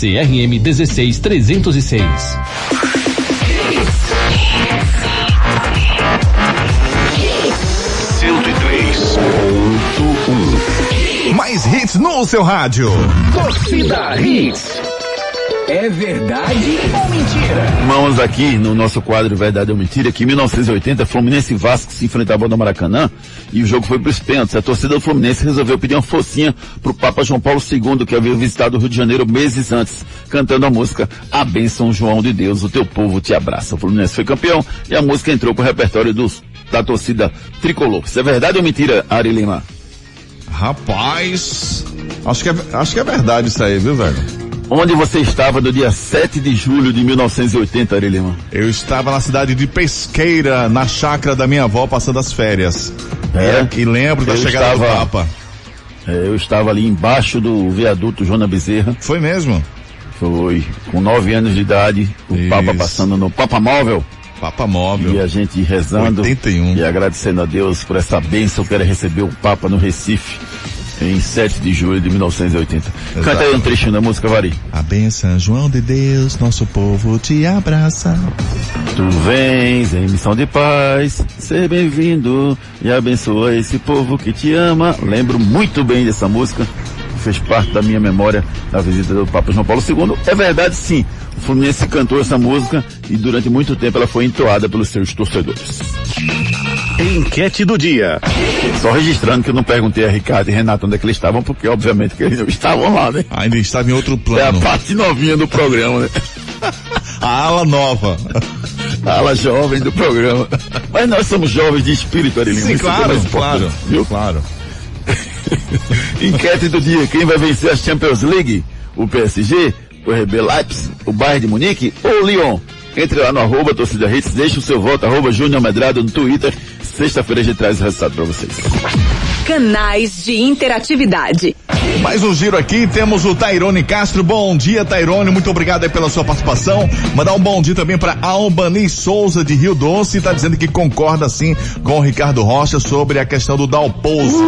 CRM 16306. Mais hits no seu rádio. Torcida Hits. É verdade ou mentira? Vamos aqui no nosso quadro Verdade ou Mentira, que em 1980 Fluminense e Vasco se enfrentavam no Maracanã e o jogo foi para os pênaltis. A torcida do Fluminense resolveu pedir uma focinha pro Papa João Paulo II, que havia visitado o Rio de Janeiro meses antes, cantando a música A Bênção João de Deus, o teu povo te abraça. O Fluminense foi campeão e a música entrou pro repertório dos, da torcida tricolor. Isso é verdade ou mentira, Ari Lima? Rapaz, acho que é, acho que é verdade isso aí, viu, velho? Onde você estava no dia 7 de julho de 1980, Ari Lima? Eu estava na cidade de Pesqueira, na chácara da minha avó, passando as férias. É? E lembro da Eu chegada do estava- Papa. É, eu estava ali embaixo do viaduto Joana Bezerra. Foi mesmo? Foi. Com nove anos de idade, o Isso. Papa passando no Papa Móvel. Papa Móvel. E a gente rezando 81. e agradecendo a Deus por essa bênção que era receber o Papa no Recife em 7 de julho de 1980. Canta aí um trechinho da música, Vari. A benção, João de Deus, nosso povo te abraça. Tu vens em missão de paz, ser bem-vindo e abençoa esse povo que te ama. Lembro muito bem dessa música, fez parte da minha memória da visita do Papa João Paulo II. É verdade, sim, o Fluminense cantou essa música e durante muito tempo ela foi entoada pelos seus torcedores. Enquete do dia. Só registrando que eu não perguntei a Ricardo e Renato onde é que eles estavam, porque obviamente que eles não estavam lá, né? Ainda estava em outro É a plano. parte novinha do programa, né? A ala nova. A ala jovem do programa. Mas nós somos jovens de espírito, Arilino. Sim, é claro, importante, claro. Viu? Claro. Enquete do dia, quem vai vencer a Champions League? O PSG, o RB Leipzig, o Bayern de Munique ou o Lyon? Entre lá no arroba torcida hits, deixe o seu voto, arroba Júnior Medrado no Twitter. Sexta-feira a gente traz o resultado pra vocês. Canais de interatividade. Mais um giro aqui, temos o Tairone Castro. Bom dia, Tairone. Muito obrigado aí pela sua participação. Mandar um bom dia também para Albani Souza de Rio Doce. Está dizendo que concorda sim com o Ricardo Rocha sobre a questão do Dalpouso.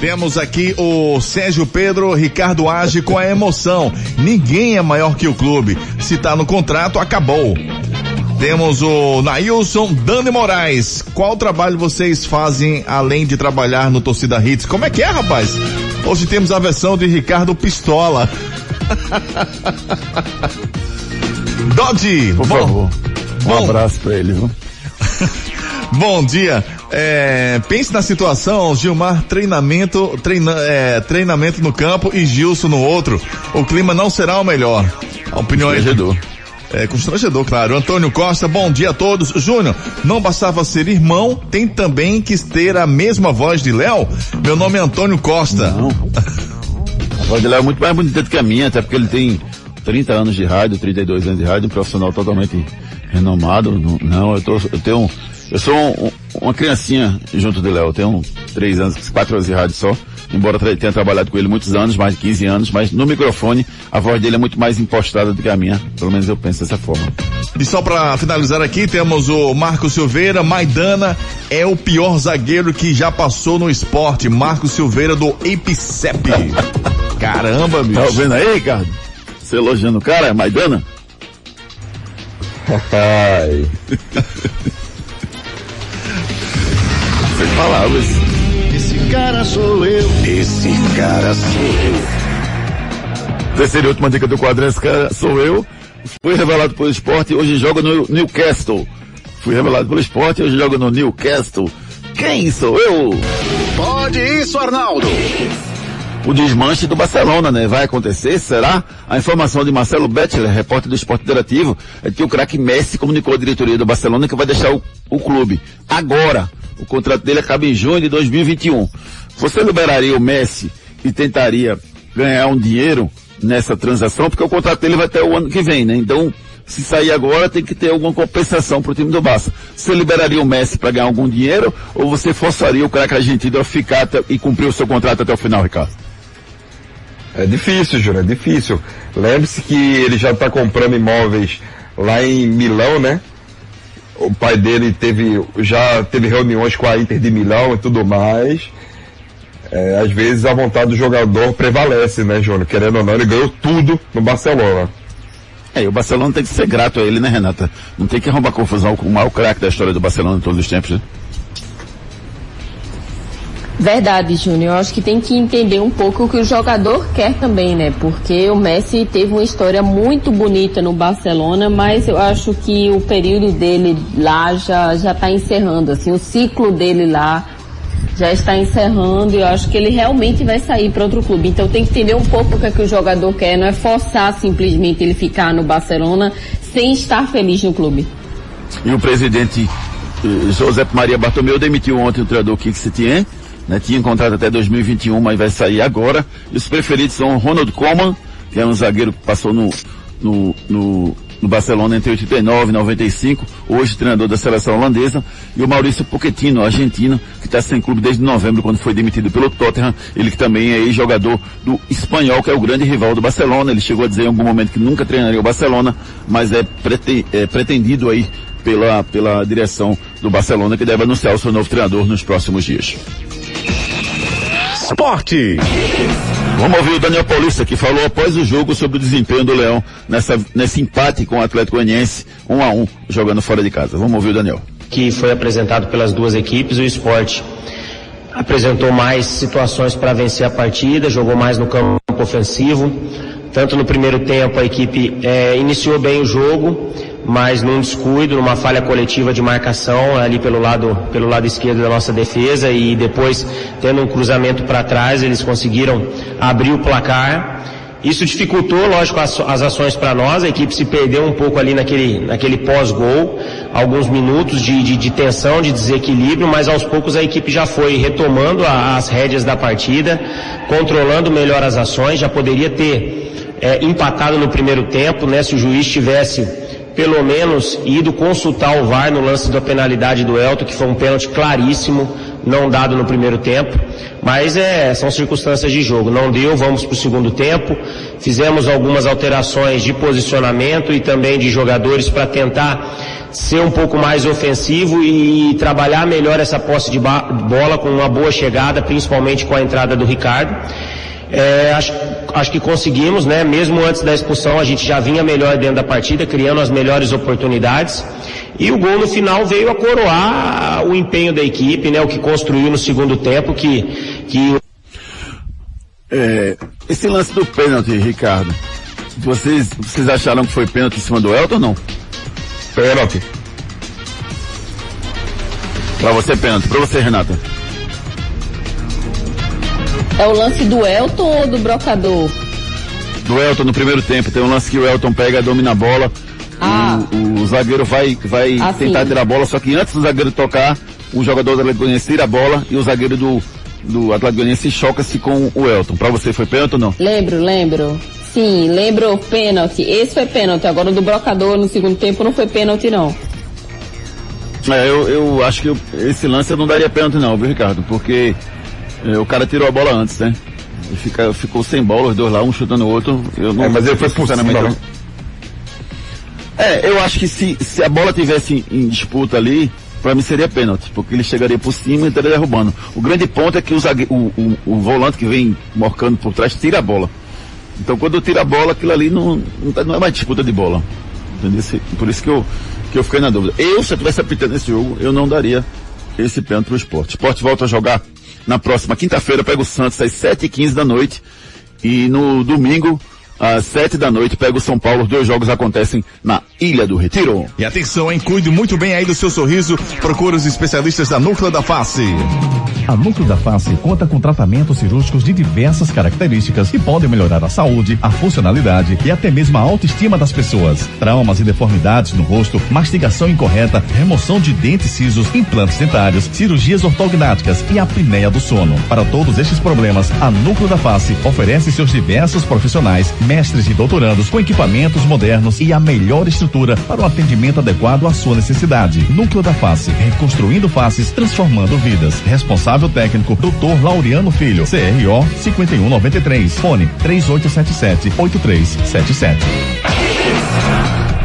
Temos aqui o Sérgio Pedro, Ricardo age com a emoção. Ninguém é maior que o clube. Se tá no contrato, acabou. Temos o Nailson Dani Moraes. Qual trabalho vocês fazem além de trabalhar no Torcida Hits? Como é que é, rapaz? Hoje temos a versão de Ricardo Pistola. Dodge, Por bom, favor. Um bom. abraço pra ele, viu? Bom dia. É, pense na situação, Gilmar treinamento, treina, é, treinamento no campo e Gilson no outro. O clima não será o melhor. A opinião aí. Constrangedor. É constrangedor, claro. Antônio Costa, bom dia a todos. Júnior, não bastava ser irmão, tem também que ter a mesma voz de Léo? Meu nome é Antônio Costa. Não. A voz dele é muito mais bonita do que a minha, até porque ele tem 30 anos de rádio, 32 anos de rádio, um profissional totalmente renomado. Não, eu, tô, eu tenho. Eu sou um- um- uma criancinha junto de Léo. Tenho 3 anos, 4 anos de rádio só. Embora tenha trabalhado com ele muitos anos, mais de 15 anos, mas no microfone a voz dele é muito mais impostada do que a minha. Pelo menos eu penso dessa forma. E só pra finalizar aqui, temos o Marco Silveira, Maidana é o pior zagueiro que já passou no esporte. Marco Silveira do Epicep. Caramba, bicho. Tá ouvindo aí, Ricardo? Você elogiando o cara, Maidana? Ai. Sem palavras. Esse cara sou eu. Esse cara sou eu. Terceira e última dica do quadro, esse cara sou eu. Fui revelado pelo esporte e hoje joga no Newcastle. Fui revelado pelo esporte e hoje joga no Newcastle. Quem sou eu? Pode isso, Arnaldo. O desmanche do Barcelona, né? Vai acontecer, será? A informação de Marcelo Bettler, repórter do Esporte Interativo, é que o craque Messi comunicou à diretoria do Barcelona que vai deixar o, o clube. Agora, o contrato dele acaba em junho de 2021. Você liberaria o Messi e tentaria ganhar um dinheiro nessa transação, porque o contrato dele vai até o ano que vem, né? Então, se sair agora, tem que ter alguma compensação para o time do Barça. Você liberaria o Messi para ganhar algum dinheiro ou você forçaria o craque argentino a ficar até, e cumprir o seu contrato até o final, Ricardo? É difícil, Júnior, é difícil. Lembre-se que ele já está comprando imóveis lá em Milão, né? O pai dele teve, já teve reuniões com a Inter de Milão e tudo mais. É, às vezes a vontade do jogador prevalece, né, Júnior? Querendo ou não, ele ganhou tudo no Barcelona. É, e o Barcelona tem que ser grato a ele, né, Renata? Não tem que arrumar confusão com o maior craque da história do Barcelona em todos os tempos, né? Verdade, Júnior. Eu acho que tem que entender um pouco o que o jogador quer também, né? Porque o Messi teve uma história muito bonita no Barcelona, mas eu acho que o período dele lá já já está encerrando, assim, o ciclo dele lá já está encerrando e eu acho que ele realmente vai sair para outro clube. Então tem que entender um pouco o que, é que o jogador quer, não é forçar simplesmente ele ficar no Barcelona sem estar feliz no clube. E o presidente eh, José Maria Bartomeu demitiu ontem o treinador Kik Setien, né? Tinha contrato até 2021, mas vai sair agora. E os preferidos são Ronald Koeman, que é um zagueiro que passou no, no, no no Barcelona entre 89 e 95, hoje treinador da seleção holandesa, e o Maurício Pochettino, argentino, que está sem clube desde novembro, quando foi demitido pelo Tottenham, ele que também é ex-jogador do espanhol, que é o grande rival do Barcelona, ele chegou a dizer em algum momento que nunca treinaria o Barcelona, mas é, prete, é pretendido aí pela, pela direção do Barcelona, que deve anunciar o seu novo treinador nos próximos dias. Esporte. Vamos ouvir o Daniel Paulista, que falou após o jogo sobre o desempenho do Leão nessa, nesse empate com o Atlético Goianiense, um a um, jogando fora de casa. Vamos ouvir o Daniel. Que foi apresentado pelas duas equipes, o esporte apresentou mais situações para vencer a partida, jogou mais no campo ofensivo. Tanto no primeiro tempo a equipe é, iniciou bem o jogo, mas num descuido, numa falha coletiva de marcação ali pelo lado, pelo lado esquerdo da nossa defesa e depois tendo um cruzamento para trás, eles conseguiram abrir o placar. Isso dificultou, lógico, as, as ações para nós. A equipe se perdeu um pouco ali naquele, naquele pós-gol, alguns minutos de, de, de, tensão, de desequilíbrio, mas aos poucos a equipe já foi retomando a, as rédeas da partida, controlando melhor as ações. Já poderia ter é, empatado no primeiro tempo, né? Se o juiz tivesse pelo menos ido consultar o VAR no lance da penalidade do Elton, que foi um pênalti claríssimo, não dado no primeiro tempo. Mas é, são circunstâncias de jogo. Não deu, vamos para o segundo tempo. Fizemos algumas alterações de posicionamento e também de jogadores para tentar ser um pouco mais ofensivo e trabalhar melhor essa posse de bola com uma boa chegada, principalmente com a entrada do Ricardo. É, acho, acho que conseguimos, né? Mesmo antes da expulsão, a gente já vinha melhor dentro da partida, criando as melhores oportunidades. E o gol no final veio a coroar o empenho da equipe, né? O que construiu no segundo tempo, que, que... É, esse lance do pênalti, Ricardo, vocês, vocês acharam que foi pênalti em cima do Elton ou não? Pênalti. Pra você, pênalti. Pra você, Renata. É o lance do Elton ou do Brocador? Do Elton no primeiro tempo. Tem um lance que o Elton pega, domina a bola. Ah. O, o zagueiro vai, vai ah, tentar tirar a bola, só que antes do zagueiro tocar, o jogador do Atlético Goianiense tira a bola e o zagueiro do, do Atlético Goianiense choca-se com o Elton. Pra você foi pênalti ou não? Lembro, lembro. Sim, lembro pênalti. Esse foi pênalti. Agora o do Brocador no segundo tempo não foi pênalti não. É, eu, eu acho que eu, esse lance eu não daria pênalti não, viu Ricardo? Porque o cara tirou a bola antes, né? E fica, ficou sem bola, os dois lá, um chutando o outro. Eu não, é, mas ele foi cima, né? É, eu acho que se, se a bola tivesse em, em disputa ali, para mim seria pênalti, porque ele chegaria por cima e estaria derrubando. O grande ponto é que o, zague, o, o, o, volante que vem morcando por trás tira a bola. Então quando tira a bola, aquilo ali não, não, tá, não é mais disputa de bola. Entendeu? Por isso que eu, que eu fiquei na dúvida. Eu, se eu tivesse apitando esse jogo, eu não daria esse pênalti pro esporte. O esporte volta a jogar na próxima quinta-feira pega o Santos às 7h15 da noite. E no domingo, às sete da noite, pega o São Paulo. Os dois jogos acontecem na Ilha do Retiro. E atenção, hein? Cuide muito bem aí do seu sorriso. Procure os especialistas da Núcleo da Face. A Núcleo da Face conta com tratamentos cirúrgicos de diversas características que podem melhorar a saúde, a funcionalidade e até mesmo a autoestima das pessoas. Traumas e deformidades no rosto, mastigação incorreta, remoção de dentes cisos, implantes dentários, cirurgias ortognáticas e apneia do sono. Para todos estes problemas, a Núcleo da Face oferece seus diversos profissionais mestres e doutorandos com equipamentos modernos e a melhor estrutura para o atendimento adequado à sua necessidade. Núcleo da Face, reconstruindo faces, transformando vidas. Responsável técnico, Dr. Laureano Filho, CRO 5193, fone 3877 8377.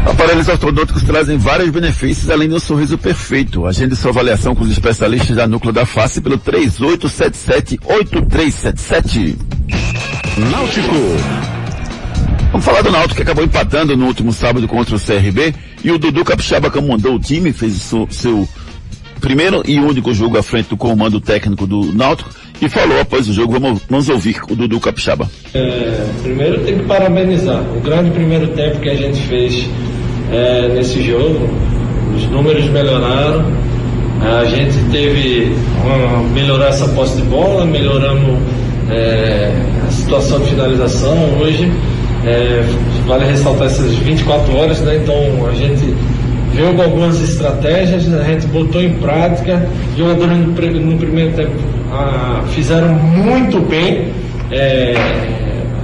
Aparelhos ortodônticos trazem vários benefícios além do sorriso perfeito. Agende sua avaliação com os especialistas da Núcleo da Face pelo 3877-8377. Náutico. Vamos falar do Náutico que acabou empatando no último sábado contra o CRB e o Dudu Capixaba comandou o time, fez seu, seu primeiro e único jogo à frente do comando técnico do Náutico e falou após o jogo, vamos, vamos ouvir o Dudu Capixaba. É, primeiro tem que parabenizar o grande primeiro tempo que a gente fez é, nesse jogo. Os números melhoraram, a gente teve uma, melhorar essa posse de bola, melhoramos é, a situação de finalização. Hoje é, vale ressaltar essas 24 horas, né? Então a gente veio com algumas estratégias, a gente botou em prática, jogadores no, no primeiro tempo ah, fizeram muito bem é,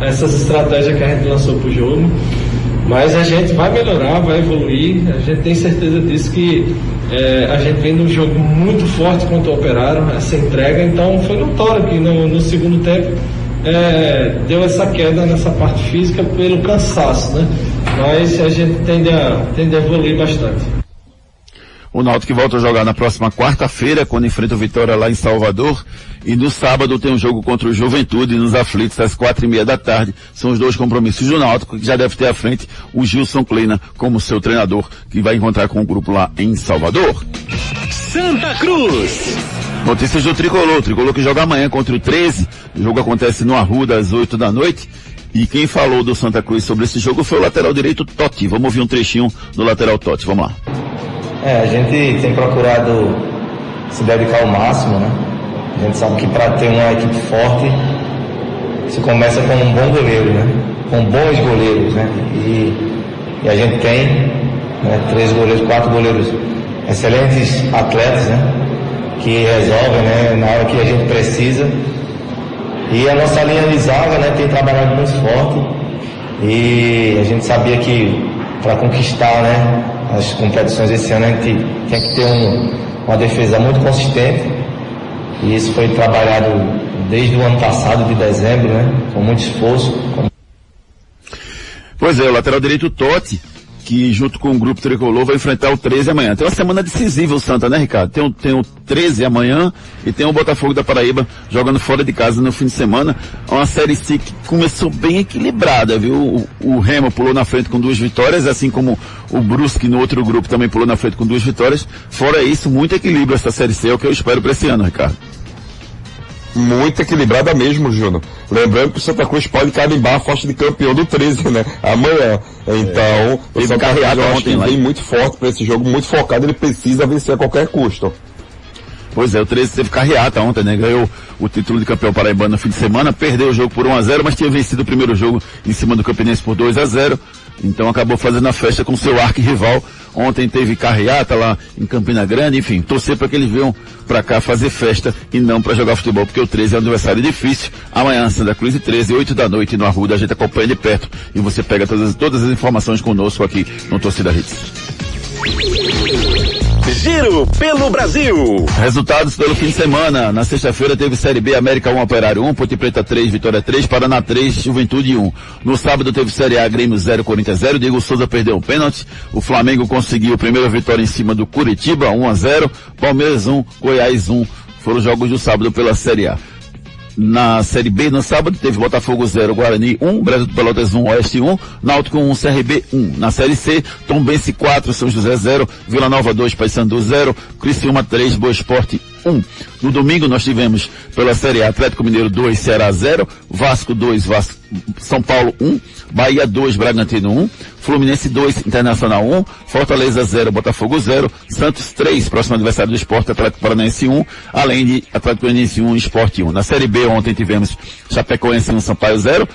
essas estratégias que a gente lançou para o jogo. Mas a gente vai melhorar, vai evoluir, a gente tem certeza disso que é, a gente vem num jogo muito forte contra o Operário, essa entrega, então foi notório que no, no segundo tempo é, deu essa queda nessa parte física pelo cansaço, né? Mas a gente tende a, tende a evoluir bastante. O Náutico volta a jogar na próxima quarta-feira, quando enfrenta o Vitória lá em Salvador. E no sábado tem um jogo contra o Juventude nos Aflitos, às quatro e meia da tarde. São os dois compromissos do Náutico, que já deve ter à frente o Gilson Kleina como seu treinador, que vai encontrar com o grupo lá em Salvador. Santa Cruz. Notícias do Tricolor. Tricolor que joga amanhã contra o 13. O jogo acontece no Arruda às 8 da noite. E quem falou do Santa Cruz sobre esse jogo foi o lateral direito Totti. Vamos ouvir um trechinho do lateral Totti. Vamos lá. É, a gente tem procurado se dedicar ao máximo, né? A gente sabe que para ter uma equipe forte, se começa com um bom goleiro, né? Com bons goleiros, né? E, e a gente tem né, três goleiros, quatro goleiros excelentes atletas, né? Que resolvem, né? Na hora que a gente precisa. E a nossa linha de zaga, né? Tem trabalhado muito forte. E a gente sabia que para conquistar, né? As competições esse ano a gente tinha que ter um, uma defesa muito consistente. E isso foi trabalhado desde o ano passado, de dezembro, né? Com muito esforço. Com... Pois é, o lateral direito Totti, que junto com o grupo tricolor vai enfrentar o 13 amanhã. Tem uma semana decisiva o Santa, né, Ricardo? Tem o, tem o 13 amanhã e tem o Botafogo da Paraíba jogando fora de casa no fim de semana. Uma série C que começou bem equilibrada, viu? O, o Remo pulou na frente com duas vitórias, assim como o Brusque no outro grupo também pulou na frente com duas vitórias. Fora isso, muito equilíbrio essa série C, é o que eu espero para esse ano, Ricardo muito equilibrada mesmo, Júnior. Lembrando que o Santa Cruz pode carimbar a faixa de campeão do 13, né? Amanhã. Então, é. o Santa Cruz eu acho que vem muito forte para esse jogo, muito focado, ele precisa vencer a qualquer custo. Pois é, o 13 teve carreata ontem, né? Ganhou o título de campeão paraibano no fim de semana, perdeu o jogo por 1 a 0 mas tinha vencido o primeiro jogo em cima do Campinense por 2 a 0 Então acabou fazendo a festa com seu arqui-rival. Ontem teve carreata lá em Campina Grande, enfim, torcer para que eles venham para cá fazer festa e não para jogar futebol, porque o 13 é um adversário difícil. Amanhã, Santa Cruz e 13, 8 da noite no Arruda, a gente acompanha de perto e você pega todas, todas as informações conosco aqui no Torcida Hits. Giro pelo Brasil. Resultados pelo fim de semana. Na sexta-feira teve Série B América 1 Operário 1, Ponte Preta 3, Vitória 3, Paraná 3, Juventude 1. No sábado teve Série A Grêmio 0, Corinthians 0. Diego Souza perdeu um pênalti. O Flamengo conseguiu a primeira vitória em cima do Curitiba 1 a 0. Palmeiras 1, Goiás 1. Foram os jogos do sábado pela Série A. Na Série B, no sábado, teve Botafogo 0, Guarani 1, Brasil do Pelotas 1, Oeste 1, Náutico 1, CRB 1. Na Série C, Tombense 4, São José 0, Vila Nova 2, Paysandu 0, Criciúma 3, Boa Esporte 1. No domingo nós tivemos pela Série A Atlético Mineiro 2, Ceará 0, Vasco 2, Vasco, São Paulo 1, Bahia 2, Bragantino 1, Fluminense 2, Internacional 1, Fortaleza 0, Botafogo 0, Santos 3, próximo adversário do Esporte, Atlético Paranaense 1, além de Atlético Paranaense 1 Esporte 1. Na Série B ontem tivemos Chapecoense 1, Sampaio 0,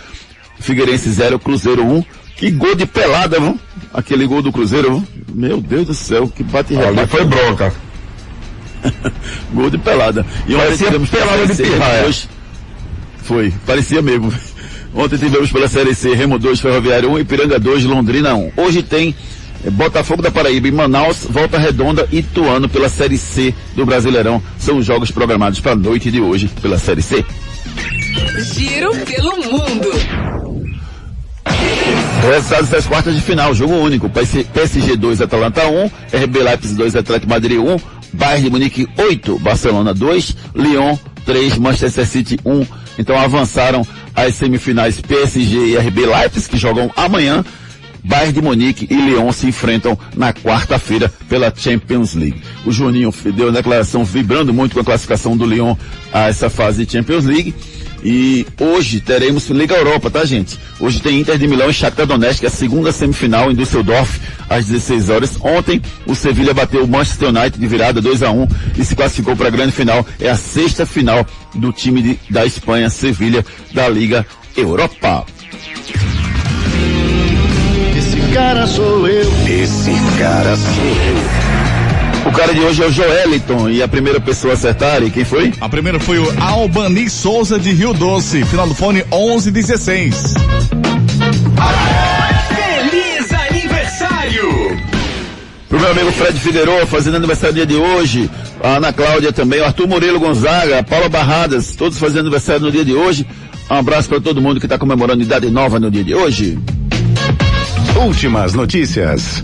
Figueirense 0, Cruzeiro 1, que gol de pelada, viu? Aquele gol do Cruzeiro, viu? Meu Deus do céu, que bate Ali foi bronca. Gol de pelada. E parecia pelada de pirraia. Foi, parecia mesmo. Ontem tivemos pela Série C Remo 2, Ferroviário 1, Ipiranga 2, Londrina 1. Hoje tem eh, Botafogo da Paraíba e Manaus, Volta Redonda e Ituano pela Série C do Brasileirão. São os jogos programados para a noite de hoje pela Série C. Giro pelo mundo. Resultados das quartas de final, jogo único. PSG 2, Atalanta 1, RB Leipzig 2, Atlético Madrid 1, Bayern de Munique 8, Barcelona 2, Lyon 3, Manchester City 1. Então avançaram as semifinais PSG e RB Leipzig, que jogam amanhã. Bayern de Munique e Lyon se enfrentam na quarta-feira pela Champions League. O Juninho deu a declaração vibrando muito com a classificação do Lyon a essa fase de Champions League. E hoje teremos Liga Europa, tá gente? Hoje tem Inter de Milão e Shakhtar Donetsk, é a segunda semifinal em Düsseldorf, às 16 horas. Ontem, o Sevilha bateu o Manchester United de virada 2 a 1 e se classificou para a grande final. É a sexta final do time de, da Espanha, Sevilha, da Liga Europa. Esse cara sou eu. Esse cara sou eu. O cara de hoje é o Joeliton e a primeira pessoa a acertar, e quem foi? A primeira foi o Albani Souza de Rio Doce, final do fone 1116. Feliz aniversário! Pro meu amigo Fred Figueiredo, fazendo aniversário no dia de hoje, a Ana Cláudia também, o Arthur Murilo Gonzaga, a Paula Barradas, todos fazendo aniversário no dia de hoje. Um abraço para todo mundo que está comemorando idade nova no dia de hoje. Últimas notícias.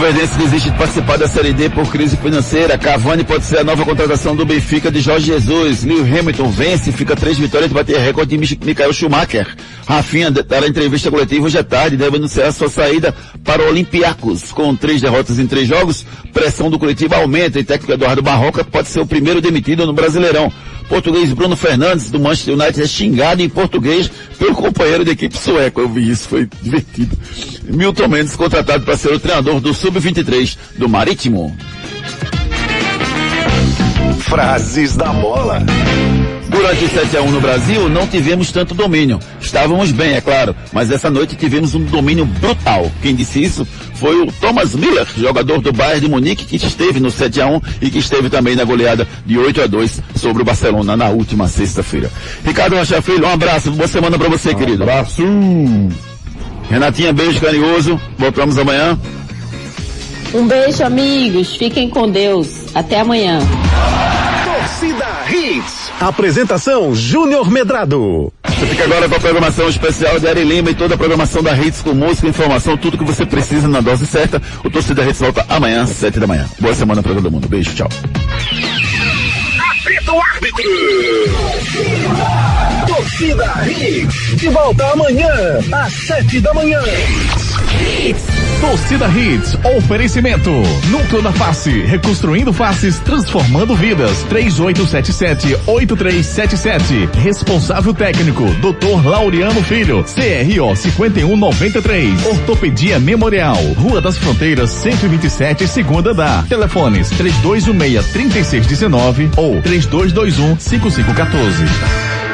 Luverdense desiste de participar da Série D por crise financeira. Cavani pode ser a nova contratação do Benfica de Jorge Jesus. Lewis Hamilton vence, fica três vitórias de bater recorde de Michael Schumacher. Rafinha dará entrevista coletiva hoje à tarde deve anunciar sua saída para o Olympiacos. Com três derrotas em três jogos, pressão do coletivo aumenta e técnico Eduardo Barroca pode ser o primeiro demitido no Brasileirão. Português Bruno Fernandes, do Manchester United, é xingado em português pelo companheiro de equipe sueco. Eu vi isso, foi divertido. Milton Mendes, contratado para ser o treinador do Sub-23 do Marítimo. Frases da bola. Durante o 7x1 no Brasil, não tivemos tanto domínio. Estávamos bem, é claro, mas essa noite tivemos um domínio brutal. Quem disse isso foi o Thomas Miller, jogador do Bayern de Munique, que esteve no 7x1 e que esteve também na goleada de 8 a 2 sobre o Barcelona na última sexta-feira. Ricardo Rocha Filho, um abraço, boa semana para você, um querido. Abraço! Renatinha, beijo carinhoso, voltamos amanhã. Um beijo, amigos. Fiquem com Deus. Até amanhã. Apresentação Júnior Medrado. Você fica agora com a programação especial de Ari Lima e toda a programação da Hits com música, informação, tudo que você precisa na dose certa. O Torcida Hits volta amanhã, às 7 da manhã. Boa semana para todo mundo. Beijo, tchau. Apita o árbitro! Torcida Hits, de volta amanhã, às sete da manhã. Torcida Hits, oferecimento. Núcleo da Face, reconstruindo faces, transformando vidas. 3877-8377. Responsável técnico, Dr. Laureano Filho. CRO 5193. Ortopedia Memorial. Rua das Fronteiras, 127, segunda da. Telefones 3216-3619 ou 3221-5514.